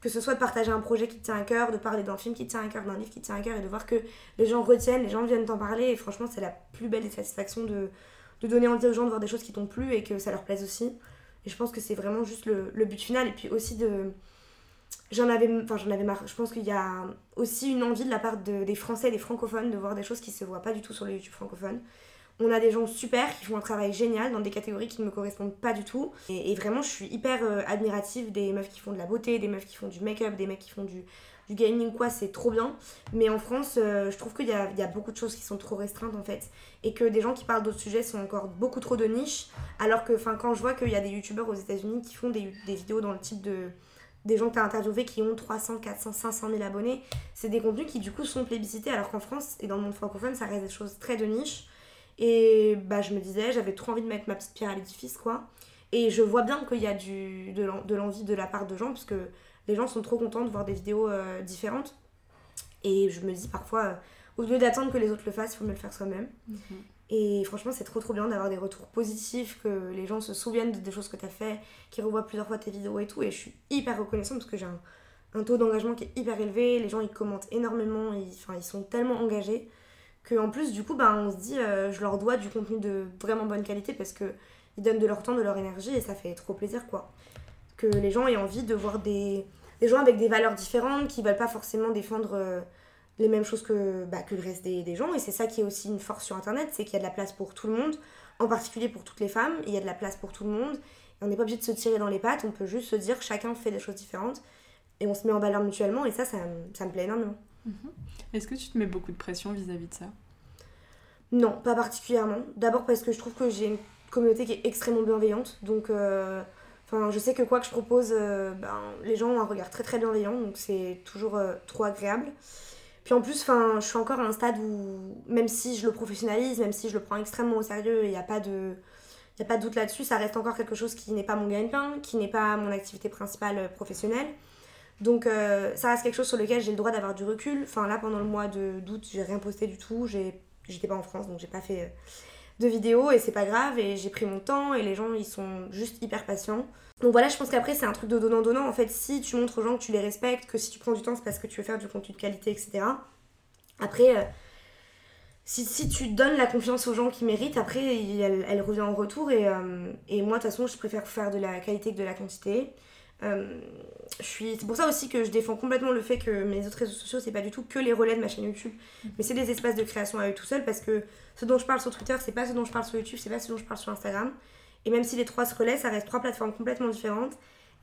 que ce soit de partager un projet qui te tient à cœur, de parler d'un film qui te tient à cœur, d'un livre qui te tient à cœur et de voir que les gens retiennent, les gens viennent t'en parler. Et franchement, c'est la plus belle satisfaction de, de donner envie aux gens de voir des choses qui t'ont plu et que ça leur plaise aussi. Et je pense que c'est vraiment juste le, le, but final. Et puis aussi de. J'en avais, enfin, j'en avais marre. Je pense qu'il y a aussi une envie de la part de, des Français, des francophones, de voir des choses qui se voient pas du tout sur le YouTube francophone. On a des gens super qui font un travail génial dans des catégories qui ne me correspondent pas du tout. Et, vraiment, je suis hyper euh, admirative des meufs qui font de la beauté, des meufs qui font du make-up, des mecs qui font du, du gaming, quoi, c'est trop bien. Mais en France, euh, je trouve qu'il y a, y a, beaucoup de choses qui sont trop restreintes en fait. Et que des gens qui parlent d'autres sujets sont encore beaucoup trop de niche. Alors que quand je vois qu'il y a des youtubeurs aux États-Unis qui font des, des vidéos dans le type de des gens que tu as interviewés qui ont 300, 400, 500 000 abonnés, c'est des contenus qui du coup sont plébiscités alors qu'en France et dans le monde francophone ça reste des choses très de niche et bah, je me disais, j'avais trop envie de mettre ma petite pierre à l'édifice, quoi. Et je vois bien qu'il y a de l'envie de la part de gens, puisque les gens sont trop contents de voir des vidéos euh, différentes. Et je me dis parfois, euh, au lieu d'attendre que les autres le fassent, il faut me le faire soi-même. Mhm. Et franchement, c'est trop trop bien d'avoir des retours positifs, que les gens se souviennent des choses que tu as fait, qu'ils revoient plusieurs fois tes vidéos et tout. Et je suis hyper reconnaissante parce que j'ai un, taux d'engagement qui est hyper élevé. Les gens ils commentent énormément, ils, ils sont tellement engagés en plus du coup bah, on se dit euh, je leur dois du contenu de vraiment bonne qualité parce que ils donnent de leur temps, de leur énergie et ça fait trop plaisir quoi. Que les gens aient envie de voir des, des gens avec des valeurs différentes qui veulent pas forcément défendre euh, les mêmes choses que, bah, que le reste des, des gens et c'est ça qui est aussi une force sur internet, c'est qu'il y a de la place pour tout le monde, en particulier pour toutes les femmes, il y a de la place pour tout le monde et on n'est pas obligé de se tirer dans les pattes, on peut juste se dire chacun fait des choses différentes et on se met en valeur mutuellement et ça, ça, ça me plaît énormément. Mhm. Est-ce que tu te mets beaucoup de pression vis-à-vis de ça? Non, pas particulièrement. D'abord parce que je trouve que j'ai une communauté qui est extrêmement bienveillante. Donc, euh, je sais que quoi que je propose, euh, ben, les gens ont un regard très très bienveillant. Donc, c'est toujours euh, trop agréable. Puis en plus, je suis encore à un stade où, même si je le professionnalise, même si je le prends extrêmement au sérieux, il n'y a pas de... Il a pas de doute là-dessus, ça reste encore quelque chose qui n'est pas mon gagne-pain, qui n'est pas mon activité principale professionnelle. Donc euh, ça reste quelque chose sur lequel j'ai le droit d'avoir du recul. Enfin là pendant le mois d'août j'ai rien posté du tout. J'étais pas en France donc j'ai pas fait euh, de vidéos et c'est pas grave et j'ai pris mon temps et les gens ils sont juste hyper patients. Donc voilà je pense qu'après c'est un truc de donnant-donnant. En fait si tu montres aux gens que tu les respectes, que si tu prends du temps c'est parce que tu veux faire du contenu de qualité etc. Après... Euh, si, si, tu donnes la confiance aux gens qui méritent, après, elle, revient en retour. Et, et moi, de toute façon, je préfère faire de la qualité que de la quantité. Euh, c'est pour ça aussi que je défends complètement le fait que mes autres réseaux sociaux, c'est pas du tout que les relais de ma chaîne YouTube, mais c'est des espaces de création à eux tout seuls parce que ce dont je parle sur Twitter, c'est pas ce dont je parle sur YouTube, c'est pas ce dont je parle sur Instagram. Et même si les trois se relaient, ça reste trois plateformes complètement différentes.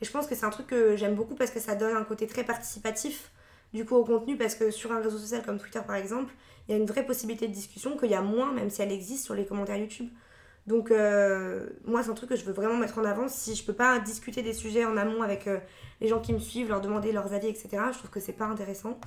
Et je pense que c'est un truc que j'aime beaucoup parce que ça donne un côté très participatif du coup au contenu parce que sur un réseau social comme Twitter par exemple, il y a une vraie possibilité de discussion qu'il y a moins, même si elle existe sur les commentaires YouTube. Donc, euh, moi, c'est un truc que je veux vraiment mettre en avant. Si je peux pas discuter des sujets en amont avec euh, les gens qui me suivent, leur demander leurs avis, etc., je trouve que c'est pas intéressant.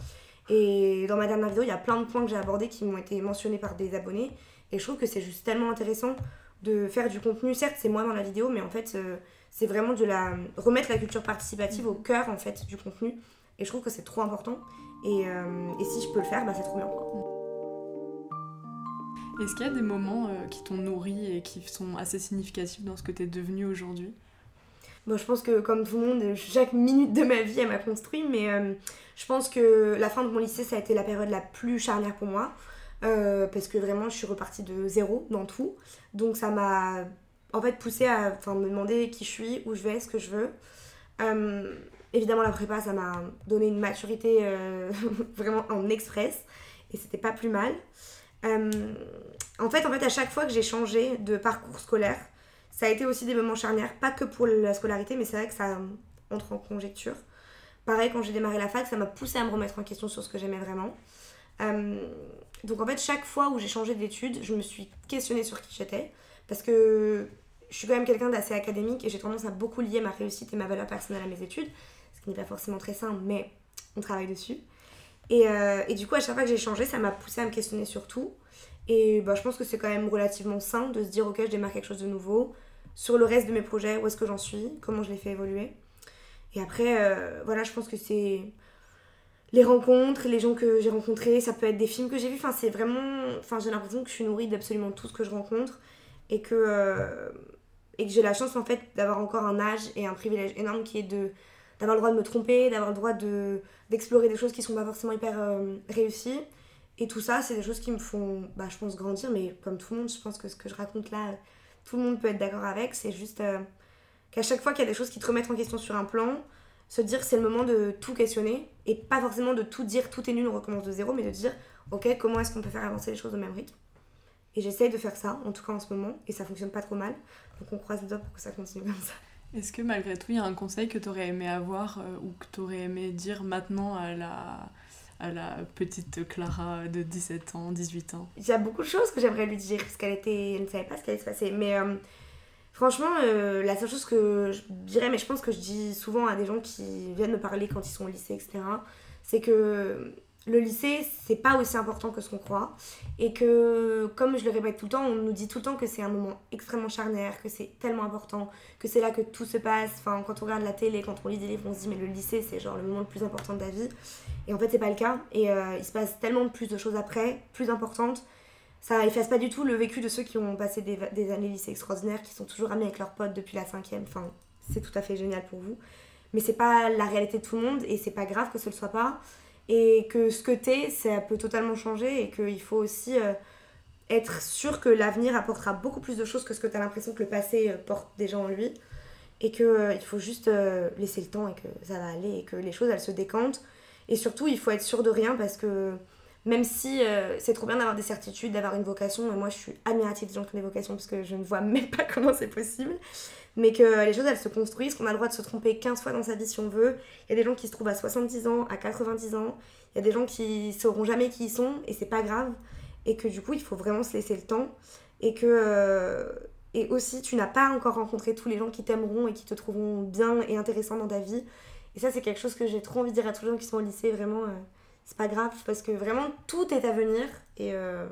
Et dans ma dernière vidéo, il y a plein de points que j'ai abordés qui m'ont été mentionnés par des abonnés. Et je trouve que c'est juste tellement intéressant de faire du contenu. Certes, c'est moi dans la vidéo, mais en fait, euh, c'est vraiment de la remettre la culture participative au cœur en fait du contenu. Et je trouve que c'est trop important. Et, et, si je peux le faire, bah, c'est trop bien. Est-ce qu'il y a des moments euh, qui t'ont nourri et qui sont assez significatifs dans ce que tu es devenu aujourd'hui? Bon, je pense que comme tout le monde, chaque minute de ma vie, elle m'a construit, mais euh, je pense que la fin de mon lycée, ça a été la période la plus charnière pour moi, euh, parce que vraiment, je suis repartie de zéro dans tout. Donc ça m'a en fait poussé à me demander qui je suis, où je vais, ce que je veux. évidemment, la prépa, ça m'a donné une maturité vraiment en express, et c'était pas plus mal. En fait, en fait, à chaque fois que j'ai changé de parcours scolaire, ça a été aussi des moments charnières, pas que pour la scolarité, mais c'est vrai que ça entre en conjecture. Pareil, quand j'ai démarré la fac, ça m'a poussé à me remettre en question sur ce que j'aimais vraiment. Euh, donc en fait, chaque fois où j'ai changé d'études, je me suis questionnée sur qui j'étais, parce que je suis quand même quelqu'un d'assez académique et j'ai tendance à beaucoup lier ma réussite et ma valeur personnelle à mes études, ce qui n'est pas forcément très simple, mais on travaille dessus. Euh, et, du coup, à chaque fois que j'ai changé, ça m'a poussé à me questionner sur tout. Et bah, je pense que c'est quand même relativement sain de se dire, ok, je démarre quelque chose de nouveau. Sur le reste de mes projets, où est-ce que j'en suis, comment je les fais évoluer. Et après, euh, voilà, je pense que c'est. les rencontres, les gens que j'ai rencontrés, ça peut être des films que j'ai vus. Enfin, c'est vraiment. Enfin, j'ai l'impression que je suis nourrie d'absolument tout ce que je rencontre et que, euh, j'ai la chance en fait d'avoir encore un âge et un privilège énorme qui est de d'avoir le droit de me tromper, d'avoir le droit de d'explorer des choses qui sont pas forcément hyper euh, réussies. Et tout ça, c'est des choses qui me font, bah, je pense, grandir. Mais comme tout le monde, je pense que ce que je raconte là, tout le monde peut être d'accord avec. C'est juste euh, qu'à chaque fois qu'il y a des choses qui te remettent en question sur un plan, se dire c'est le moment de tout questionner et pas forcément de tout dire tout est nul, on recommence de zéro, mais de dire ok, comment est-ce qu'on peut faire avancer les choses au même rythme? Et j'essaye de faire ça, en tout cas en ce moment, et ça fonctionne pas trop mal. Donc on croise les doigts pour que ça continue comme ça. Est-ce que malgré tout, il y a un conseil que tu aurais aimé avoir euh, ou que tu aurais aimé dire maintenant à la, à la petite Clara de 17 ans, 18 ans Il y a beaucoup de choses que j'aimerais lui dire parce qu'elle était, elle ne savait pas ce qui allait se passer. Mais euh, franchement, euh, la seule chose que je dirais, mais je pense que je dis souvent à des gens qui viennent me parler quand ils sont au lycée, etc., c'est que le lycée, c'est pas aussi important que ce qu'on croit. Et que, comme je le répète tout le temps, on nous dit tout le temps que c'est un moment extrêmement charnière, que c'est tellement important, que c'est là que tout se passe. Enfin, quand on regarde la télé, quand on lit des livres, on se dit, mais le lycée, c'est genre le moment le plus important de ta vie. Et en fait, c'est pas le cas. Et euh, il se passe tellement plus de choses après, plus importantes. Ça efface pas du tout le vécu de ceux qui ont passé des, des années lycée extraordinaires, qui sont toujours amis avec leurs potes depuis la cinquième. Enfin, c'est tout à fait génial pour vous. Mais c'est pas la réalité de tout le monde et c'est pas grave que ce le soit pas et que ce que t'es, ça peut totalement changer et qu'il faut aussi euh, être sûr que l'avenir apportera beaucoup plus de choses que ce que t'as l'impression que le passé euh, porte déjà en lui. Et qu'il euh, il faut juste laisser le temps et que ça va aller et que les choses elles se décantent. Et surtout il faut être sûr de rien parce que même si c'est trop bien d'avoir des certitudes, d'avoir une vocation, moi je suis admirative des gens qui ont des vocations parce que je ne vois même pas comment c'est possible, mais que les choses elles se construisent, qu'on a le droit de se tromper 15 fois dans sa vie si on veut. Il y a des gens qui se trouvent à 70 ans, à 90 ans, il y a des gens qui sauront jamais qui ils sont et c'est pas grave. Et que du coup il faut vraiment se laisser le temps. Et que. Euh, et aussi, tu n'as pas encore rencontré tous les gens qui t'aimeront et qui te trouveront bien et intéressant dans ta vie. Et ça, c'est quelque chose que j'ai trop envie de dire à tous les gens qui sont au lycée. Vraiment, euh, c'est pas grave parce que vraiment tout est à venir. Et. Euh,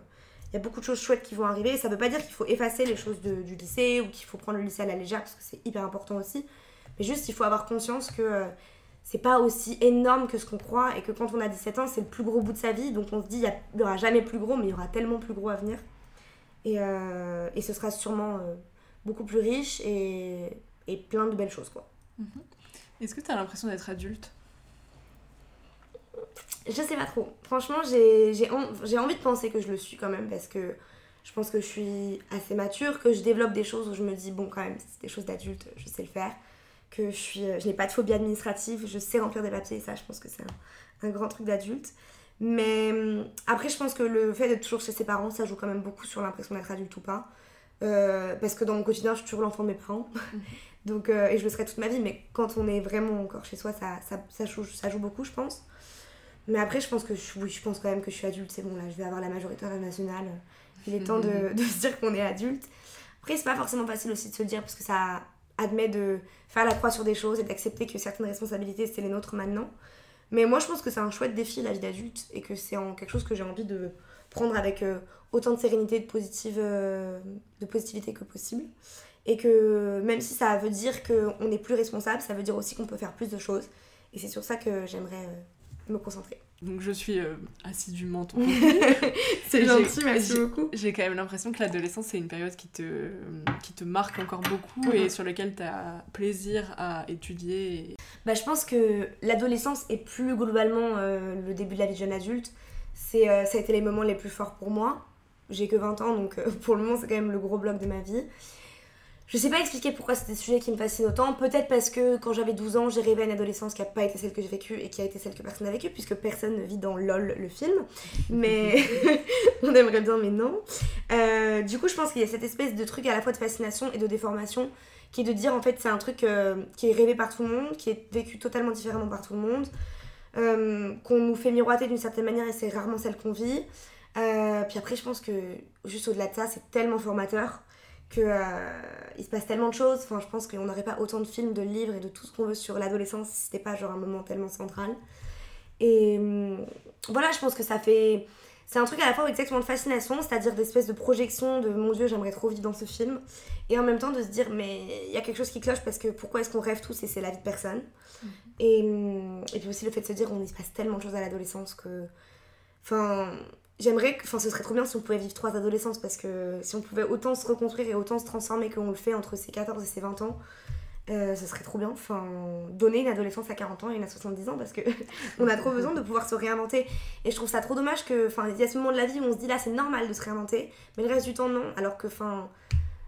il y a beaucoup de choses chouettes qui vont arriver. Ça veut pas dire qu'il faut effacer les choses du lycée ou qu'il faut prendre le lycée à la légère parce que c'est hyper important aussi. Mais juste, il faut avoir conscience que euh, c'est pas aussi énorme que ce qu'on croit et que quand on a 17 ans, c'est le plus gros bout de sa vie. Donc on se dit, il n'y aura jamais plus gros, mais il y aura tellement plus gros à venir. Et, euh, et ce sera sûrement euh, beaucoup plus riche et, et, plein de belles choses. quoi. Mhm. Est-ce que tu as l'impression d'être adulte? Je sais pas trop. Franchement, j'ai envie de penser que je le suis quand même parce que je pense que je suis assez mature, que je développe des choses où je me dis, bon, quand même, c'est des choses d'adulte, je sais le faire. Que je, suis, je n'ai pas de phobie administrative, je sais remplir des papiers, et ça, je pense que c'est un, grand truc d'adulte. Mais hum, après, je pense que le fait d'être toujours chez ses parents, ça joue quand même beaucoup sur l'impression d'être adulte ou pas. Euh, parce que dans mon quotidien, je suis toujours l'enfant de mes parents. Donc, euh, et je le serai toute ma vie, mais quand on est vraiment encore chez soi, ça, ça, ça, joue, ça joue beaucoup, je pense. Mais après, je pense que je, oui, je pense quand même que je suis adulte, c'est bon, là, je vais avoir la majorité nationale. Il est temps de, de se dire qu'on est adulte. Après, c'est pas forcément facile aussi de se le dire parce que ça admet de faire la croix sur des choses et d'accepter que certaines responsabilités, c'est les nôtres maintenant. Mais moi, je pense que c'est un chouette défi, la vie d'adulte, et que c'est quelque chose que j'ai envie de prendre avec euh, autant de sérénité, de, positive, euh, de positivité que possible. Et que même si ça veut dire qu'on est plus responsable, ça veut dire aussi qu'on peut faire plus de choses. Et c'est sur ça que j'aimerais euh, me concentrer. Donc je suis euh, assidûment ton C'est gentil, merci beaucoup. J'ai quand même l'impression que l'adolescence, c'est une période qui te, qui te marque encore beaucoup et sur laquelle tu as plaisir à étudier. Bah, je pense que l'adolescence et plus globalement euh, le début de la vie de jeune adulte, c'est, euh, ça a été les moments les plus forts pour moi. J'ai que 20 ans, donc pour le moment, c'est quand même le gros bloc de ma vie. Je sais pas expliquer pourquoi c'est des sujets qui me fascinent autant. Peut-être parce que quand j'avais 12 ans, j'ai rêvé une adolescence qui n'a pas été celle que j'ai vécue et qui a été celle que personne n'a vécue, puisque personne ne vit dans LOL le film. Mais on aimerait bien, mais non. Euh, du coup, je pense qu'il y a cette espèce de truc à la fois de fascination et de déformation qui est de dire en fait c'est un truc euh, qui est rêvé par tout le monde, qui est vécu totalement différemment par tout le monde, euh, qu'on nous fait miroiter d'une certaine manière et c'est rarement celle qu'on vit. puis après, je pense que juste au-delà de ça, c'est tellement formateur que euh, il se passe tellement de choses. Enfin, je pense qu'on n'aurait pas autant de films, de livres et de tout ce qu'on veut sur l'adolescence si c'était pas genre un moment tellement central. Et hum, voilà, je pense que ça fait c'est un truc à la fois exactement de fascination, c'est-à-dire d'espèce de projection de mon dieu, j'aimerais trop vivre dans ce film, et en même temps de se dire, mais il y a quelque chose qui cloche parce que pourquoi est-ce qu'on rêve tous et c'est la vie de personne? Mm. et, et puis aussi le fait de se dire, on y se passe tellement de choses à l'adolescence que. Enfin, j'aimerais que. Enfin, ce serait trop bien si on pouvait vivre trois adolescences parce que si on pouvait autant se reconstruire et autant se transformer qu'on le fait entre ses 14 et ses 20 ans, euh, ce serait trop bien. Enfin, donner une adolescence à 40 ans et une à 70 ans parce que on a trop besoin de pouvoir se réinventer. Et je trouve ça trop dommage que, enfin, il y a ce moment de la vie où on se dit là c'est normal de se réinventer, mais le reste du temps non. Alors que, enfin,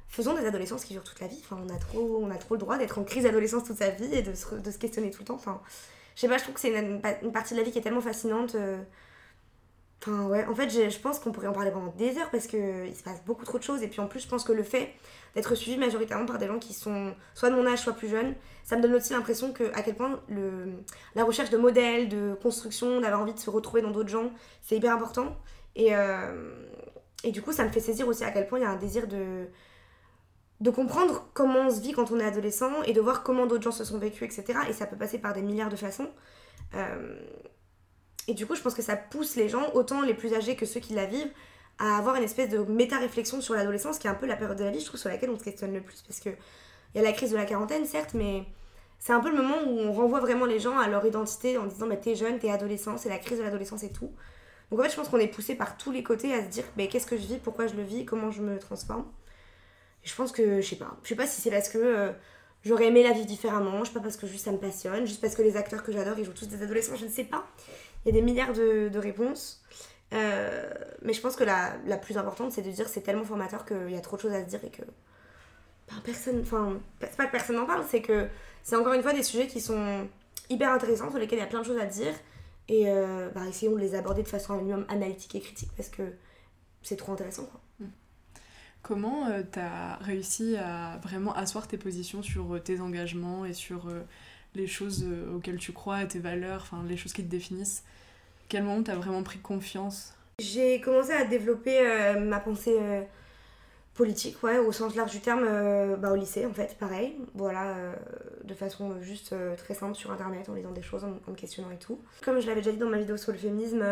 faisons des adolescences qui durent toute la vie. Enfin, on a trop, on a trop le droit d'être en crise d'adolescence toute sa vie et de se, de se, questionner tout le temps. Enfin, je sais pas, je trouve que c'est une, partie de la vie qui est tellement fascinante. Euh, Enfin, ouais, en fait, je, pense qu'on pourrait en parler pendant des heures parce qu'il se passe beaucoup trop de choses. Et puis en plus, je pense que le fait d'être suivi majoritairement par des gens qui sont soit de mon âge, soit plus jeunes, ça me donne aussi l'impression que à quel point la recherche de modèles, de construction, d'avoir envie de se retrouver dans d'autres gens, c'est hyper important. Et, euh, du coup, ça me fait saisir aussi à quel point il y a un désir de, de comprendre comment on se vit quand on est adolescent et de voir comment d'autres gens se sont vécus, etc. Et ça peut passer par des milliards de façons. Euh, et du coup, je pense que ça pousse les gens, autant les plus âgés que ceux qui la vivent, à avoir une espèce de méta-réflexion sur l'adolescence, qui est un peu la période de la vie, je trouve, sur laquelle on se questionne le plus. Parce qu'il y a la crise de la quarantaine, certes, mais c'est un peu le moment où on renvoie vraiment les gens à leur identité en disant bah, t'es jeune, t'es adolescent, c'est la crise de l'adolescence et tout. Donc en fait, je pense qu'on est poussé par tous les côtés à se dire mais qu'est-ce que je vis, pourquoi je le vis, comment je me transforme. Et je pense que, je sais pas, je sais pas si c'est parce que euh, j'aurais aimé la vie différemment, je sais pas parce que juste ça me passionne, juste parce que les acteurs que j'adore ils jouent tous des adolescents, je ne sais pas. Il y a des milliards de, de réponses. Euh, mais je pense que la, la plus importante, c'est de dire c'est tellement formateur qu'il y a trop de choses à se dire et que ben, personne. Enfin, c'est pas que personne n'en parle, c'est que c'est encore une fois des sujets qui sont hyper intéressants, sur lesquels il y a plein de choses à dire. Et euh, ben, essayons de les aborder de façon un minimum analytique et critique parce que c'est trop intéressant. Mm. Comment euh, tu réussi à vraiment asseoir tes positions sur tes engagements et sur les choses euh, auxquelles tu crois, tes valeurs, enfin les choses qui te définissent Quel moment tu as vraiment pris confiance? J'ai commencé à développer euh, ma pensée euh, politique, ouais, au sens large du terme, bah, au lycée en fait, pareil. Voilà, de façon juste très simple sur internet, en lisant des choses, en, me questionnant et tout. Comme je l'avais déjà dit dans ma vidéo sur le féminisme,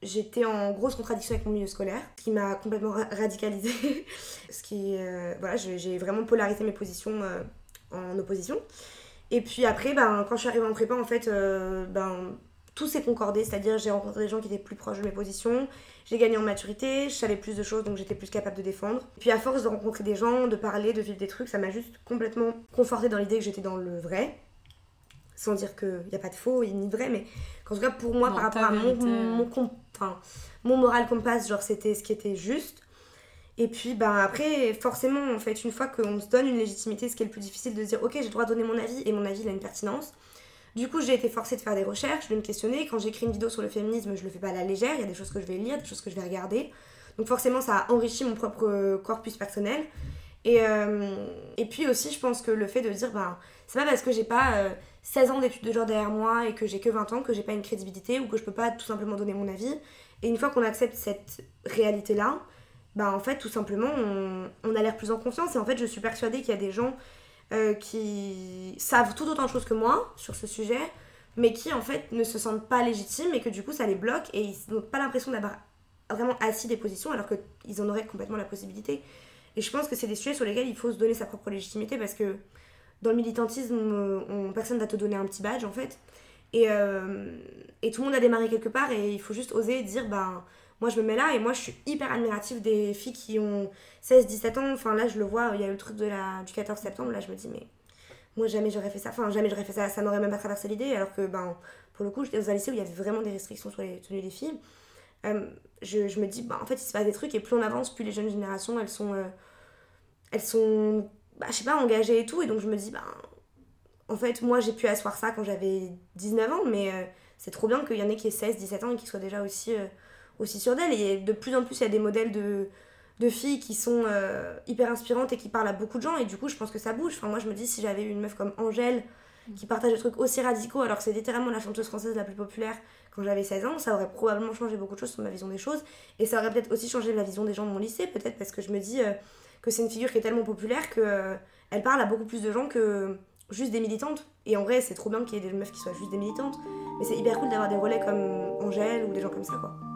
j'étais en grosse contradiction avec mon milieu scolaire, ce qui m'a complètement radicalisée. ce qui, voilà, j'ai vraiment polarisé mes positions en opposition. Et puis après, ben, quand je suis arrivée en prépa, en fait, euh, ben, tout s'est concordé, c'est-à-dire j'ai rencontré des gens qui étaient plus proches de mes positions, j'ai gagné en maturité, je savais plus de choses, donc j'étais plus capable de défendre. Et puis à force de rencontrer des gens, de parler, de vivre des trucs, ça m'a juste complètement conforté dans l'idée que j'étais dans le vrai. Sans dire qu'il n'y a pas de faux ni de vrai, mais qu'en tout cas pour moi, par rapport à mon, mon, enfin, mon moral compass, genre c'était ce qui était juste. Et puis bah, après, forcément, en fait, une fois qu'on se donne une légitimité, ce qui est le plus difficile de dire, ok, j'ai le droit de donner mon avis et mon avis il a une pertinence. Du coup, j'ai été forcée de faire des recherches, de me questionner. Quand j'écris une vidéo sur le féminisme, je le fais pas à la légère, il y a des choses que je vais lire, des choses que je vais regarder. Donc forcément, ça a enrichi mon propre corpus personnel. Et, euh, et puis aussi, je pense que le fait de dire, bah, c'est pas parce que j'ai pas 16 euh, ans d'études de genre derrière moi et que j'ai que 20 ans que j'ai pas une crédibilité ou que je peux pas tout simplement donner mon avis. Et une fois qu'on accepte cette réalité-là, bah en fait tout simplement on, a l'air plus en confiance. Et en fait je suis persuadée qu'il y a des gens euh, qui savent tout autant de choses que moi sur ce sujet mais qui en fait ne se sentent pas légitimes et que du coup ça les bloque et ils n'ont pas l'impression d'avoir vraiment assis des positions alors qu'ils en auraient complètement la possibilité. Et je pense que c'est des sujets sur lesquels il faut se donner sa propre légitimité parce que dans le militantisme on, personne va te donner un petit badge en fait. Et, euh, et tout le monde a démarré quelque part et il faut juste oser dire ben moi je me mets là et moi je suis hyper admirative des filles qui ont 16-17 ans. Enfin là je le vois, il y a eu le truc de la, du 14 septembre, là je me dis mais moi jamais j'aurais fait ça, enfin jamais j'aurais fait ça, ça m'aurait même pas traversé l'idée. Alors que ben pour le coup j'étais dans un lycée où il y avait vraiment des restrictions sur les tenues des filles. Euh, je, je, me dis bah en fait il se passe des trucs et plus on avance plus les jeunes générations elles sont euh, elles sont bah, je sais pas engagées et tout. Et donc je me dis bah en fait moi j'ai pu asseoir ça quand j'avais 19 ans mais euh, c'est trop bien qu'il y en ait qui aient 16 17 ans et qui soient déjà aussi aussi sur d'elle. Et de plus en plus, il y a des modèles de, de filles qui sont euh, hyper inspirantes et qui parlent à beaucoup de gens. Et du coup, je pense que ça bouge. Enfin, moi, je me dis, si j'avais eu une meuf comme Angèle qui partage des trucs aussi radicaux, alors que c'est littéralement la chanteuse française la plus populaire quand j'avais 16 ans, ça aurait probablement changé beaucoup de choses sur ma vision des choses. Et ça aurait peut-être aussi changé la vision des gens de mon lycée, peut-être parce que je me dis euh, que c'est une figure qui est tellement populaire que euh, elle parle à beaucoup plus de gens que juste des militantes. Et en vrai, c'est trop bien qu'il y ait des meufs qui soient juste des militantes. Mais c'est hyper cool d'avoir des relais comme Angèle ou des gens comme ça, quoi.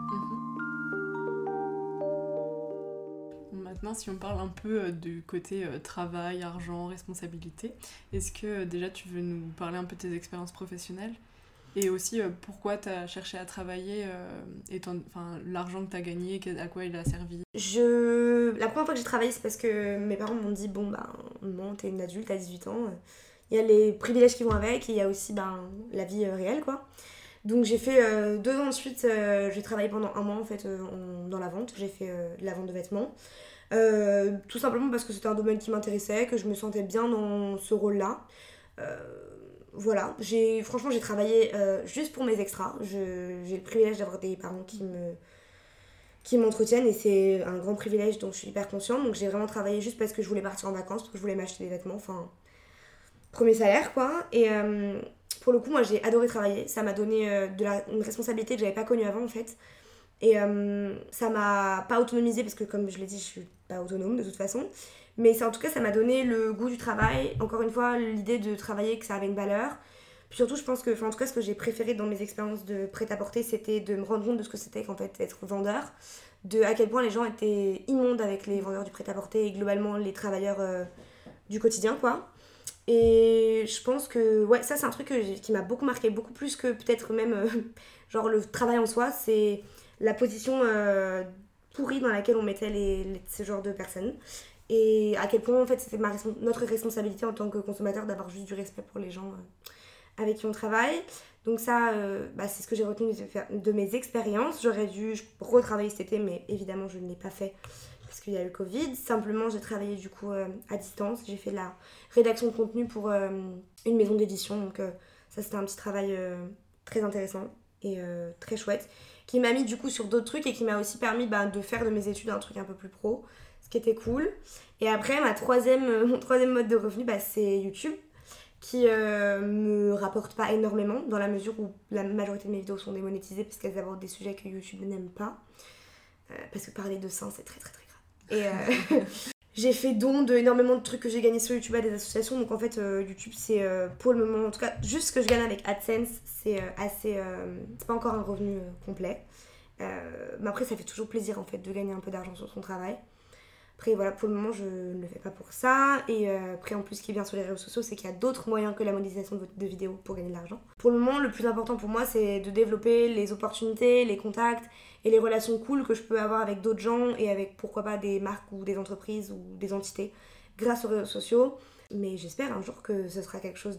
Maintenant, si on parle un peu du côté travail, argent, responsabilité, est-ce que déjà tu veux nous parler un peu de tes expériences professionnelles? Et aussi, euh, pourquoi tu as cherché à travailler euh, et l'argent que tu as gagné, à quoi il a servi? Je... La première fois que j'ai travaillé, c'est parce que mes parents m'ont dit Bon, bah, bon, t'es une adulte, t'as 18 ans, il y a les privilèges qui vont avec et il y a aussi ben, la vie euh, réelle, quoi. Donc j'ai fait deux ans de suite, j'ai travaillé pendant un mois en fait dans la vente, j'ai fait de la vente de vêtements. Tout simplement parce que c'était un domaine qui m'intéressait, que je me sentais bien dans ce rôle-là voilà, j'ai franchement j'ai travaillé euh, juste pour mes extras. J'ai le privilège d'avoir des parents qui me qui m'entretiennent et c'est un grand privilège dont je suis hyper consciente. Donc j'ai vraiment travaillé juste parce que je voulais partir en vacances, parce que je voulais m'acheter des vêtements, enfin premier salaire quoi. Et euh, pour le coup moi j'ai adoré travailler, ça m'a donné euh, de la, une responsabilité que j'avais pas connue avant en fait. Et ça m'a pas autonomisé parce que comme je l'ai dit je suis pas autonome de toute façon. Mais en tout cas, ça m'a donné le goût du travail. Encore une fois, l'idée de travailler, que ça avait une valeur. Puis surtout, je pense que, enfin, en tout cas, ce que j'ai préféré dans mes expériences de prêt-à-porter, c'était de me rendre compte de ce que c'était qu'en fait être vendeur. De à quel point les gens étaient immondes avec les vendeurs du prêt-à-porter et globalement les travailleurs euh, du quotidien, quoi. Et je pense que, ouais, ça, c'est un truc qui m'a beaucoup marqué, beaucoup plus que peut-être même, euh, genre, le travail en soi. C'est la position euh, pourrie dans laquelle on mettait ce genre de personnes et à quel point en fait c'était notre responsabilité en tant que consommateur d'avoir juste du respect pour les gens euh, avec qui on travaille. Donc ça, euh, bah, c'est ce que j'ai retenu de, mes expériences. J'aurais dû retravailler cet été, mais évidemment je ne l'ai pas fait parce qu'il y a eu le Covid. Simplement, j'ai travaillé du coup à distance. J'ai fait la rédaction de contenu pour une maison d'édition. Donc ça, c'était un petit travail très intéressant et très chouette qui m'a mis du coup sur d'autres trucs et qui m'a aussi permis bah, de faire de mes études un truc un peu plus pro qui était cool. Et après, ma troisième, euh, mon troisième mode de revenu, bah, c'est YouTube, qui euh, me rapporte pas énormément, dans la mesure où la majorité de mes vidéos sont démonétisées parce qu'elles abordent des sujets que YouTube n'aime pas. Euh, parce que parler de seins, c'est très très très grave. Et j'ai fait don de énormément de trucs que j'ai gagnés sur YouTube à des associations. Donc en fait, YouTube, c'est pour le moment, en tout cas, juste ce que je gagne avec AdSense, c'est assez. c'est pas encore un revenu complet. mais après, ça fait toujours plaisir en fait de gagner un peu d'argent sur son travail. Après, voilà, pour le moment, je ne le fais pas pour ça. Et euh, après, en plus, ce qui bien sur les réseaux sociaux, c'est qu'il y a d'autres moyens que la monétisation de, vidéos pour gagner de l'argent. Pour le moment, le plus important pour moi, c'est de développer les opportunités, les contacts et les relations cool que je peux avoir avec d'autres gens et avec, pourquoi pas, des marques ou des entreprises ou des entités grâce aux réseaux sociaux. Mais j'espère un jour que ce sera quelque chose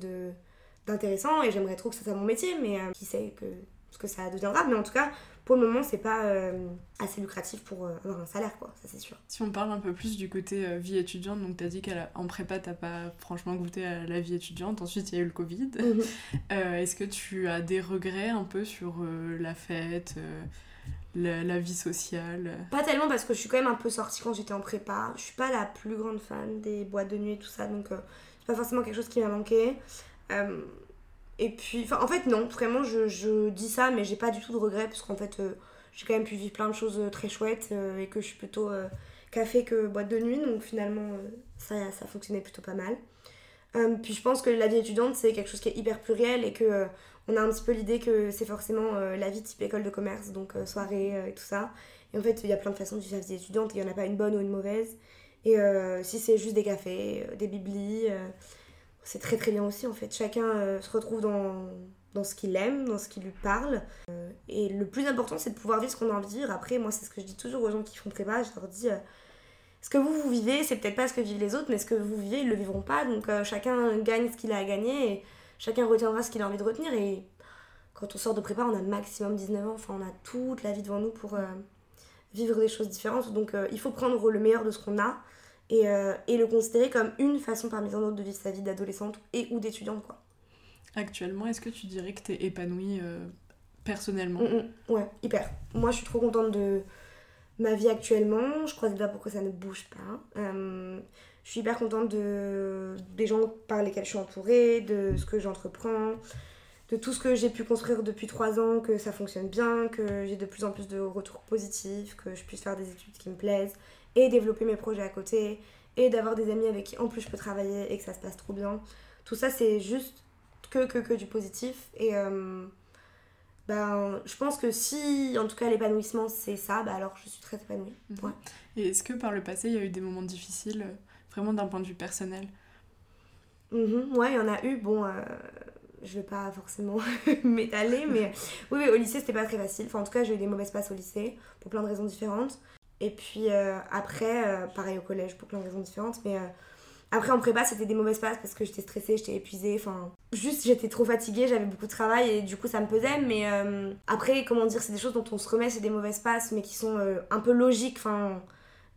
d'intéressant et j'aimerais trop que ça soit mon métier, mais euh, qui sait que, ce que ça deviendra. Mais en tout cas, pour le moment, c'est pas euh, assez lucratif pour euh, avoir un salaire, quoi, ça c'est sûr. Si on parle un peu plus du côté euh, vie étudiante, donc tu as dit qu'en prépa, t'as pas franchement goûté à la vie étudiante, ensuite il y a eu le Covid. Mhm. Est-ce que tu as des regrets un peu sur la fête la, vie sociale? Pas tellement parce que je suis quand même un peu sortie quand j'étais en prépa. Je suis pas la plus grande fan des boîtes de nuit et tout ça, donc c'est pas forcément quelque chose qui m'a manqué. Et puis, en fait, non, vraiment, je, je dis ça, mais j'ai pas du tout de regrets, parce qu'en fait, euh, j'ai quand même pu vivre plein de choses euh, très chouettes euh, et que je suis plutôt café que boîte de nuit, donc finalement, ça, ça fonctionnait plutôt pas mal. puis je pense que la vie étudiante, c'est quelque chose qui est hyper pluriel et que on a un petit peu l'idée que c'est forcément la vie type école de commerce, donc soirée et tout ça. Et en fait, il y a plein de façons de vivre la vie étudiante, il n'y en a pas une bonne ou une mauvaise. Et si c'est juste des cafés, des biblis c'est très très bien aussi en fait. Chacun euh, se retrouve dans, dans ce qu'il aime, dans ce qui lui parle. Euh, et le plus important, c'est de pouvoir vivre ce qu'on a envie de vivre. Après, moi, c'est ce que je dis toujours aux gens qui font prépa. Je leur dis euh, ce que vous, vous vivez, c'est peut-être pas ce que vivent les autres, mais ce que vous vivez, ils le vivront pas. Donc, chacun gagne ce qu'il a à gagner et chacun retiendra ce qu'il a envie de retenir. Et quand on sort de prépa, on a maximum 19 ans. Enfin, on a toute la vie devant nous pour vivre des choses différentes. Donc, il faut prendre le meilleur de ce qu'on a euh, et, le considérer comme une façon parmi tant d'autres de vivre sa vie d'adolescente et ou d'étudiante quoi. Actuellement, est-ce que tu dirais que tu es épanouie euh, personnellement? Mm, mm. Ouais, hyper. Moi, je suis trop contente de ma vie actuellement. Je crois que pourquoi ça ne bouge pas. Euh, je suis hyper contente de, des gens par lesquels je suis entourée, de ce que j'entreprends, de tout ce que j'ai pu construire depuis trois ans, que ça fonctionne bien, que j'ai de plus en plus de retours positifs, que je puisse faire des études qui me plaisent et développer mes projets à côté et d'avoir des amis avec qui en plus je peux travailler et que ça se passe trop bien. Tout ça c'est juste que, que, que du positif et, euh, ben, je pense que si, en tout cas, l'épanouissement, c'est ça, bah alors je suis très épanouie. Mhm. Ouais. Et est-ce que par le passé, il y a eu des moments difficiles, euh, vraiment d'un point de vue personnel? Mhm, ouais, il y en a eu. Bon, euh, je vais pas forcément m'étaler, mais oui, oui, au lycée, c'était pas très facile. Enfin, en tout cas, j'ai eu des mauvaises passes au lycée, pour plein de raisons différentes. Et puis euh, après, euh, pareil au collège, pour plein de raisons différentes. Mais euh, après, en prépa, c'était des mauvaises passes parce que j'étais stressée, j'étais épuisée. Enfin, juste, j'étais trop fatiguée, j'avais beaucoup de travail et du coup, ça me pesait. Mais après, comment dire, c'est des choses dont on se remet, c'est des mauvaises passes, mais qui sont un peu logiques. Enfin,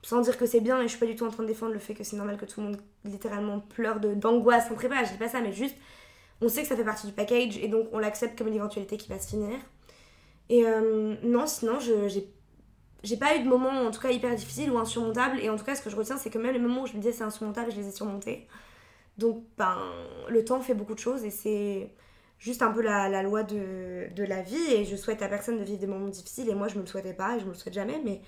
sans dire que c'est bien, et je suis pas du tout en train de défendre le fait que c'est normal que tout le monde littéralement pleure d'angoisse en prépa, je dis pas ça, mais juste, on sait que ça fait partie du package et donc on l'accepte comme une éventualité qui va se finir. Et non, sinon, j'ai j'ai pas eu de moment en tout cas hyper difficile ou insurmontable, et en tout cas, ce que je retiens, c'est que même les moments où je me disais c'est insurmontable, je les ai surmontés. Donc, ben, le temps fait beaucoup de choses et c'est juste un peu la, la loi de, de la vie, et je souhaite à personne de vivre des moments difficiles, et moi, je me le souhaitais pas, et je me le souhaite jamais, mais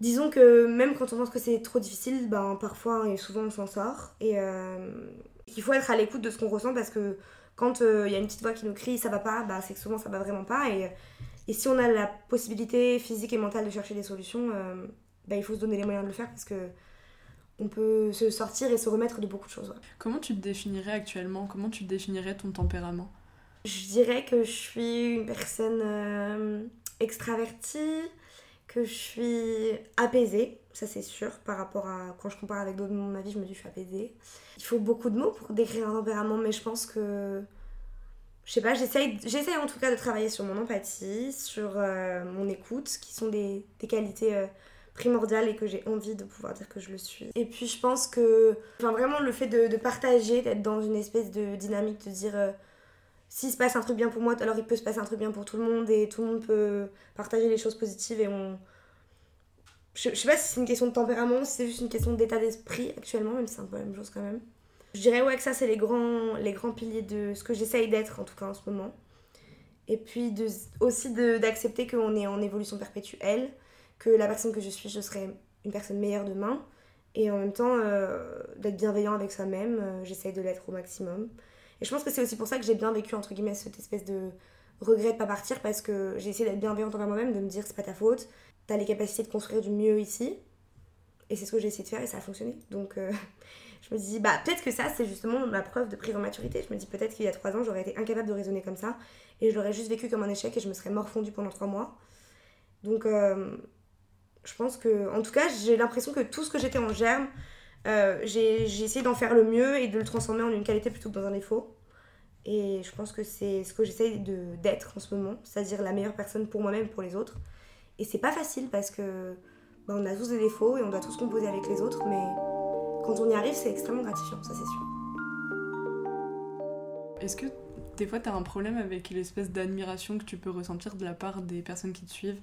disons que même quand on pense que c'est trop difficile, ben parfois et souvent on s'en sort. Et euh, qu'il faut être à l'écoute de ce qu'on ressent parce que quand euh, il y a une petite voix qui nous crie ça va pas, bah, c'est que souvent ça va vraiment pas. Et, et si on a la possibilité physique et mentale de chercher des solutions, euh, bah, il faut se donner les moyens de le faire parce que on peut se sortir et se remettre de beaucoup de choses. ouais. Comment tu te définirais actuellement? Comment tu définirais ton tempérament? Je dirais que je suis une personne euh, extravertie, que je suis apaisée, ça c'est sûr, par rapport à quand je compare avec d'autres moments de ma vie, je me dis que je suis apaisée. Il faut beaucoup de mots pour décrire un tempérament, mais je pense que. Je sais pas, j'essaye en tout cas de travailler sur mon empathie, sur euh, mon écoute, qui sont des, des qualités euh, primordiales et que j'ai envie de pouvoir dire que je le suis. Et puis je pense que. Enfin, vraiment, le fait de, de partager, d'être dans une espèce de dynamique, de dire. euh, s'il se passe un truc bien pour moi, alors il peut se passer un truc bien pour tout le monde et tout le monde peut partager les choses positives et on. Je, je sais pas si c'est une question de tempérament, si c'est juste une question d'état d'esprit actuellement, même si c'est un peu la même chose quand même. Je dirais ouais que ça c'est les grands, les grands piliers de ce que j'essaye d'être en tout cas en ce moment. Et puis de, aussi d'accepter qu'on est en évolution perpétuelle, que la personne que je suis, je serai une personne meilleure demain. Et en même temps euh, d'être bienveillant avec soi-même, euh, j'essaye de l'être au maximum. Et je pense que c'est aussi pour ça que j'ai bien vécu, entre guillemets, cette espèce de regret de pas partir, parce que j'ai essayé d'être bienveillante envers moi-même, de me dire c'est pas ta faute, t'as les capacités de construire du mieux ici. Et c'est ce que j'ai essayé de faire et ça a fonctionné. Donc euh, je me dis, bah peut-être que ça, c'est justement ma preuve de prise en maturité. Je me dis peut-être qu'il y a trois ans, j'aurais été incapable de raisonner comme ça, et je l'aurais juste vécu comme un échec et je me serais morfondue pendant trois mois. Donc euh, je pense que, en tout cas, j'ai l'impression que tout ce que j'étais en germe, euh, j'ai essayé d'en faire le mieux et de le transformer en une qualité plutôt que dans un défaut. Et je pense que c'est ce que j'essaye d'être en ce moment, c'est-à-dire la meilleure personne pour moi-même pour les autres. Et c'est pas facile parce que bah, on a tous des défauts et on doit tous composer avec les autres, mais quand on y arrive, c'est extrêmement gratifiant, ça c'est sûr. Est-ce que des fois tu as un problème avec l'espèce d'admiration que tu peux ressentir de la part des personnes qui te suivent?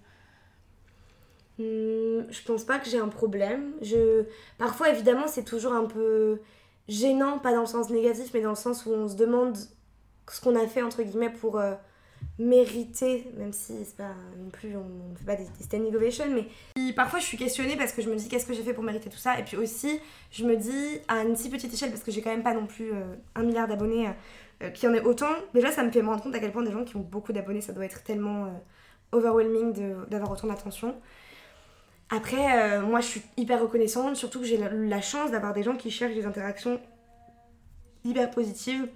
Hmm, je pense pas que j'ai un problème. Je... Parfois, évidemment, c'est toujours un peu gênant, pas dans le sens négatif, mais dans le sens où on se demande ce qu'on a fait, entre guillemets, pour euh, mériter, même si c'est pas non plus, on ne fait pas des, des standing ovations, mais parfois je suis questionnée parce que je me dis qu'est-ce que j'ai fait pour mériter tout ça, et puis aussi, je me dis à une si petite échelle, parce que j'ai quand même pas non plus euh, un milliard d'abonnés, euh, qu'il y en ait autant, déjà ça me fait me rendre compte à quel point des gens qui ont beaucoup d'abonnés, ça doit être tellement euh, overwhelming d'avoir autant d'attention. Après, euh, moi je suis hyper reconnaissante, surtout que j'ai la chance d'avoir des gens qui cherchent des interactions hyper positives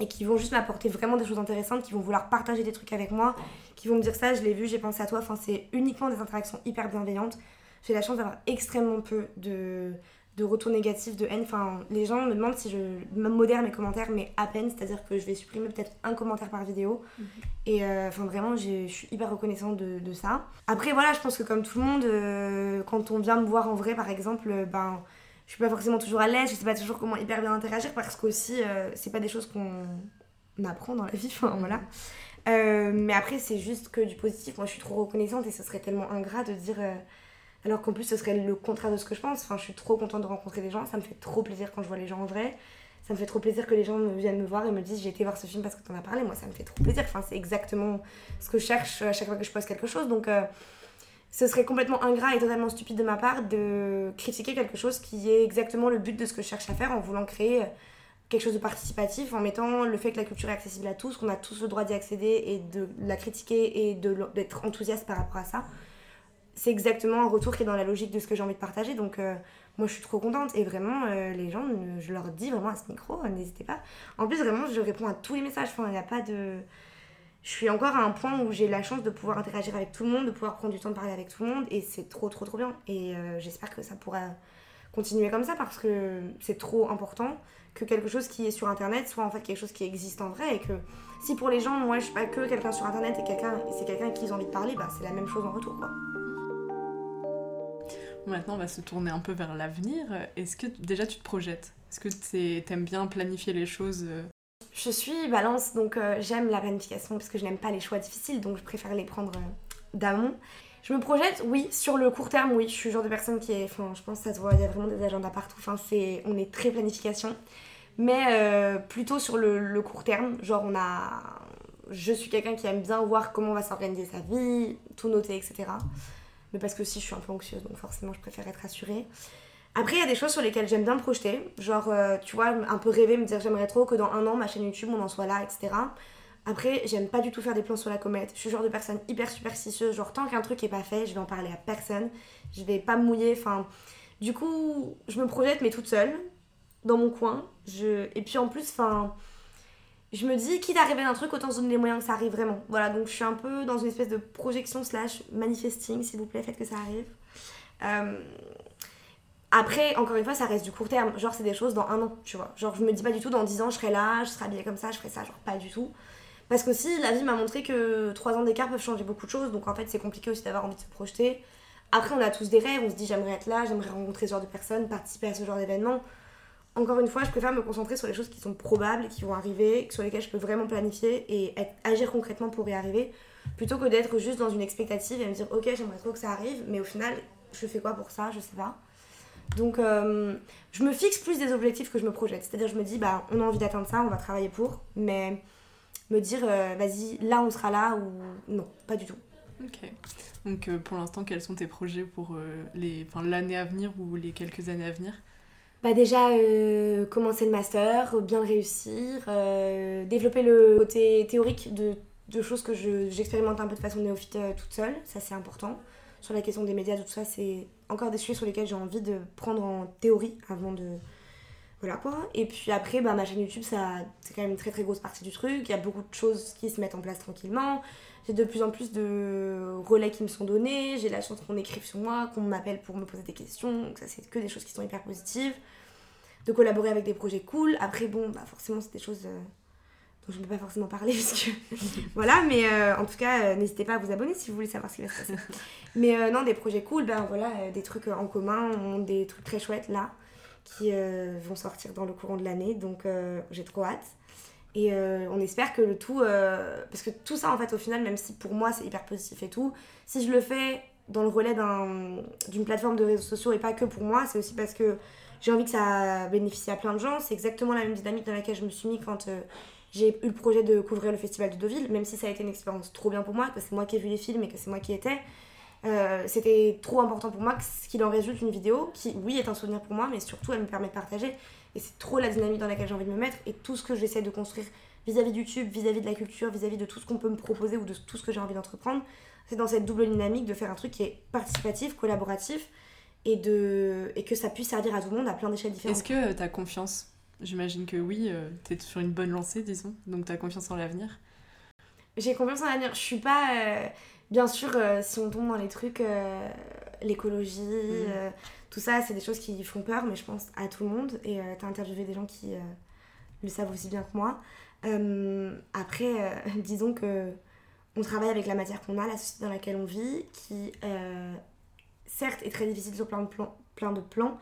et qui vont juste m'apporter vraiment des choses intéressantes, qui vont vouloir partager des trucs avec moi, qui vont me dire ça, je l'ai vu, j'ai pensé à toi. Enfin, c'est uniquement des interactions hyper bienveillantes. J'ai la chance d'avoir extrêmement peu de, de retours négatifs, de haine. Enfin, les gens me demandent si je modère mes commentaires, mais à peine, c'est-à-dire que je vais supprimer peut-être un commentaire par vidéo. Et euh, enfin, vraiment, je suis hyper reconnaissante de, de ça. Après, voilà, je pense que comme tout le monde, euh, quand on vient me voir en vrai, par exemple, euh, ben, je suis pas forcément toujours à l'aise, je sais pas toujours comment hyper bien interagir parce qu'aussi, euh, c'est pas des choses qu'on apprend dans la vie, enfin voilà. Euh, mais après, c'est juste que du positif. Moi, je suis trop reconnaissante et ce serait tellement ingrat de dire. euh, alors qu'en plus, ce serait le contraire de ce que je pense. Enfin, je suis trop contente de rencontrer des gens. Ça me fait trop plaisir quand je vois les gens en vrai. Ça me fait trop plaisir que les gens me viennent me voir et me disent j'ai été voir ce film parce que t'en as parlé. Moi, ça me fait trop plaisir. Enfin, c'est exactement ce que je cherche à chaque fois que je poste quelque chose. Donc, euh, ce serait complètement ingrat et totalement stupide de ma part de critiquer quelque chose qui est exactement le but de ce que je cherche à faire en voulant créer quelque chose de participatif en mettant le fait que la culture est accessible à tous, qu'on a tous le droit d'y accéder et de la critiquer et d'être enthousiaste par rapport à ça. C'est exactement un retour qui est dans la logique de ce que j'ai envie de partager. Donc euh, moi je suis trop contente et vraiment euh, les gens, je leur dis vraiment à ce micro, n'hésitez pas. En plus vraiment je réponds à tous les messages, enfin il n'y a pas de... Je suis encore à un point où j'ai la chance de pouvoir interagir avec tout le monde, de pouvoir prendre du temps de parler avec tout le monde et c'est trop trop trop bien. Et euh, j'espère que ça pourra continuer comme ça parce que c'est trop important que quelque chose qui est sur internet soit en fait quelque chose qui existe en vrai et que si pour les gens moi je suis pas que quelqu'un sur internet et quelqu'un c'est quelqu'un qui ont envie de parler bah c'est la même chose en retour quoi. Maintenant on va se tourner un peu vers l'avenir. Est-ce que déjà tu te projettes? Est-ce que tu aimes bien planifier les choses euh? Je suis balance donc euh, j'aime la planification parce que je n'aime pas les choix difficiles donc je préfère les prendre euh, d'amont. Je me projette, oui, sur le court terme, oui. Je suis le genre de personne qui est. Enfin, je pense que ça se voit, il y a vraiment des agendas partout. Enfin, c'est, on est très planification. Mais euh, plutôt sur le, court terme. Genre, on a. Je suis quelqu'un qui aime bien voir comment on va s'organiser sa vie, tout noter, etc. Mais parce que si je suis un peu anxieuse, donc forcément, je préfère être assurée. Après, il y a des choses sur lesquelles j'aime bien me projeter. Genre, euh, tu vois, un peu rêver, me dire j'aimerais trop que dans un an, ma chaîne YouTube, on en soit là, etc. Après, j'aime pas du tout faire des plans sur la comète. Je suis genre de personne hyper superstitieuse. Genre, tant qu'un truc est pas fait, je vais en parler à personne. Je vais pas me mouiller. Enfin, du coup, je me projette, mais toute seule, dans mon coin. Je... Et puis en plus, enfin, je me dis, quitte à rêver d'un truc, autant se donner les moyens que ça arrive vraiment. Voilà, donc je suis un peu dans une espèce de projection slash manifesting, s'il vous plaît, faites que ça arrive. Euh, après, encore une fois, ça reste du court terme. Genre, c'est des choses dans un an, tu vois. Genre, je me dis pas du tout, dans 10 ans, je serai là, je serai habillée comme ça, je ferai ça. Genre, pas du tout. Parce qu'aussi, la vie m'a montré que 3 ans d'écart peuvent changer beaucoup de choses. Donc en fait, c'est compliqué aussi d'avoir envie de se projeter. Après, on a tous des rêves. On se dit, j'aimerais être là, j'aimerais rencontrer ce genre de personnes, participer à ce genre d'événement. Encore une fois, je préfère me concentrer sur les choses qui sont probables, qui vont arriver, sur lesquelles je peux vraiment planifier et agir concrètement pour y arriver, plutôt que d'être juste dans une expectative et me dire, ok, j'aimerais trop que ça arrive, mais au final, je fais quoi pour ça? Je sais pas. Donc, euh, je me fixe plus des objectifs que je me projette. C'est-à-dire, je me dis, bah, on a envie d'atteindre ça, on va travailler pour, mais me dire euh, vas-y, là on sera là ou non, pas du tout. Ok. Donc euh, pour l'instant, quels sont tes projets pour les, l'année à venir ou les quelques années à venir? Bah déjà commencer le master, bien le réussir, développer le côté théorique de, de choses que j'expérimente un peu de façon néophyte toute seule, ça c'est important. Sur la question des médias, tout ça, c'est encore des sujets sur lesquels j'ai envie de prendre en théorie avant de, voilà quoi. Et puis après, bah, ma chaîne YouTube, ça, c'est quand même une très très grosse partie du truc. Il y a beaucoup de choses qui se mettent en place tranquillement. J'ai de plus en plus de relais qui me sont donnés. J'ai la chance qu'on écrive sur moi, qu'on m'appelle pour me poser des questions. Donc ça, c'est que des choses qui sont hyper positives. De collaborer avec des projets cool. Après, bon, bah forcément, c'est des choses euh, je ne peux pas forcément parler parce que... voilà, mais euh, en tout cas, euh, n'hésitez pas à vous abonner si vous voulez savoir ce qui va se passer. mais non, des projets cool, ben voilà, des trucs en commun, des trucs très chouettes là qui euh, vont sortir dans le courant de l'année. Donc euh, j'ai trop hâte. Et euh, on espère que le tout. parce que tout ça, en fait, au final, même si pour moi c'est hyper positif et tout, si je le fais dans le relais d'une plateforme de réseaux sociaux et pas que pour moi, c'est aussi parce que j'ai envie que ça bénéficie à plein de gens. C'est exactement la même dynamique dans laquelle je me suis mis quand j'ai eu le projet de couvrir le festival de Deauville, même si ça a été une expérience trop bien pour moi, que c'est moi qui ai vu les films et que c'est moi qui étais. Euh, c'était trop important pour moi qu'il en résulte une vidéo qui, oui, est un souvenir pour moi, mais surtout elle me permet de partager. Et c'est trop la dynamique dans laquelle j'ai envie de me mettre et tout ce que j'essaie de construire vis-à-vis de YouTube, vis-à-vis de la culture, vis-à-vis de tout ce qu'on peut me proposer ou de tout ce que j'ai envie d'entreprendre. C'est dans cette double dynamique de faire un truc qui est participatif, collaboratif et, de... et que ça puisse servir à tout le monde à plein d'échelles différentes. Est-ce que tu as confiance J'imagine que oui, euh, tu es sur une bonne lancée, disons, donc tu as confiance en l'avenir. J'ai confiance en l'avenir. Je suis pas. Euh, Bien sûr, euh, si on tombe dans les trucs, euh, l'écologie, euh, tout ça, c'est des choses qui font peur, mais je pense à tout le monde. Et tu as interviewé des gens qui le savent aussi bien que moi. après, disons que on travaille avec la matière qu'on a, la société dans laquelle on vit, qui certes est très difficile sur plein de, plans, plein de plans,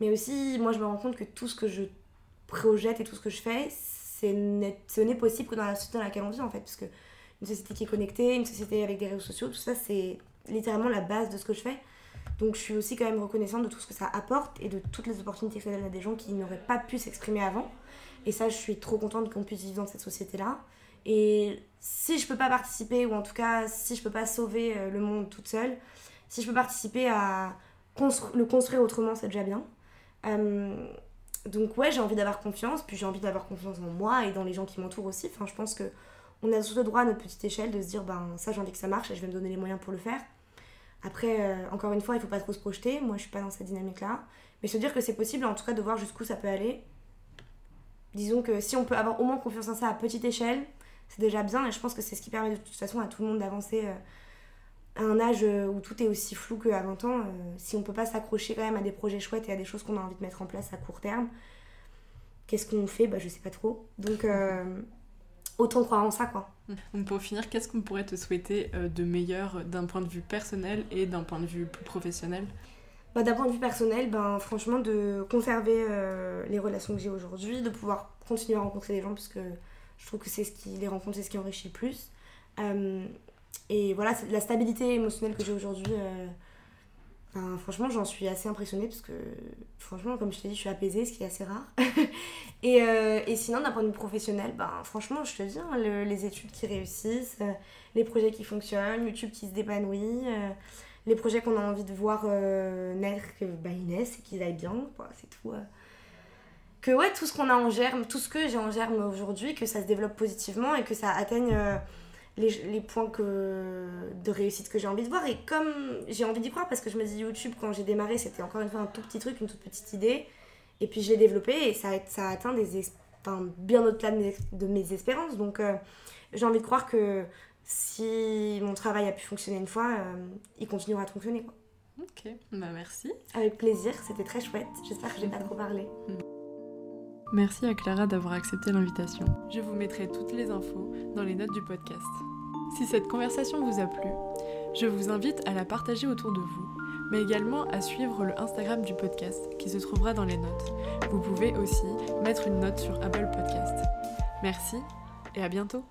mais aussi moi je me rends compte que tout ce que je projette et tout ce que je fais, ce n'est possible que dans la société dans laquelle on vit en fait, parce que une société qui est connectée, une société avec des réseaux sociaux, tout ça c'est littéralement la base de ce que je fais. Donc je suis aussi quand même reconnaissante de tout ce que ça apporte et de toutes les opportunités que ça donne à des gens qui n'auraient pas pu s'exprimer avant. Et ça, je suis trop contente qu'on puisse vivre dans cette société-là. Et si je peux pas participer, ou en tout cas si je peux pas sauver euh, le monde toute seule, si je peux participer à le construire autrement, c'est déjà bien. Euh, donc ouais, j'ai envie d'avoir confiance, puis j'ai envie d'avoir confiance en moi et dans les gens qui m'entourent aussi. Enfin, je pense que on a tous le droit à notre petite échelle de se dire, ben ça j'ai envie que ça marche et je vais me donner les moyens pour le faire. Après, euh, encore une fois, il faut pas trop se projeter. Moi, je suis pas dans cette dynamique-là. Mais se dire que c'est possible, en tout cas, de voir jusqu'où ça peut aller. Disons que si on peut avoir au moins confiance en ça à petite échelle, c'est déjà bien. Et je pense que c'est ce qui permet de toute façon à tout le monde d'avancer euh, à un âge euh, où tout est aussi flou qu'à 20 ans. si on peut pas s'accrocher quand même à des projets chouettes et à des choses qu'on a envie de mettre en place à court terme, qu'est-ce qu'on fait? Bah, je sais pas trop. Donc, autant croire en ça, quoi. Donc pour finir, qu'est-ce qu'on pourrait te souhaiter euh, de meilleur d'un point de vue personnel et d'un point de vue plus professionnel? Bah, D'un point de vue personnel, ben, franchement, de conserver euh, les relations que j'ai aujourd'hui, de pouvoir continuer à rencontrer des gens, parce que je trouve que c'est ce qui les rencontre, c'est ce qui enrichit le plus. Et voilà, la stabilité émotionnelle que j'ai aujourd'hui franchement, j'en suis assez impressionnée parce que, franchement, comme je t'ai dit, je suis apaisée, ce qui est assez rare. et, euh, et, sinon, d'un point de vue professionnel, ben, franchement, je te dis, hein, les études qui réussissent, euh, les projets qui fonctionnent, YouTube qui se dépanouit, les projets qu'on a envie de voir naître, que bah, ils naissent et qu'ils aillent bien, c'est tout. Que ouais, tout ce qu'on a en germe, tout ce que j'ai en germe aujourd'hui, que ça se développe positivement et que ça atteigne les, les, points que, de réussite que j'ai envie de voir. Et comme j'ai envie d'y croire, parce que je me dis YouTube, quand j'ai démarré, c'était encore une fois un tout petit truc, une toute petite idée. Et puis je l'ai développé et ça, ça a atteint des, enfin, bien au-delà de mes, de mes espérances. Donc euh, j'ai envie de croire que si mon travail a pu fonctionner une fois, euh, il continuera à fonctionner. Quoi. Ok, bah merci. Avec plaisir, c'était très chouette. J'espère que j'ai pas trop parlé. Merci à Clara d'avoir accepté l'invitation. Je vous mettrai toutes les infos dans les notes du podcast. Si cette conversation vous a plu, je vous invite à la partager autour de vous, mais également à suivre le Instagram du podcast qui se trouvera dans les notes. Vous pouvez aussi mettre une note sur Apple Podcast. Merci et à bientôt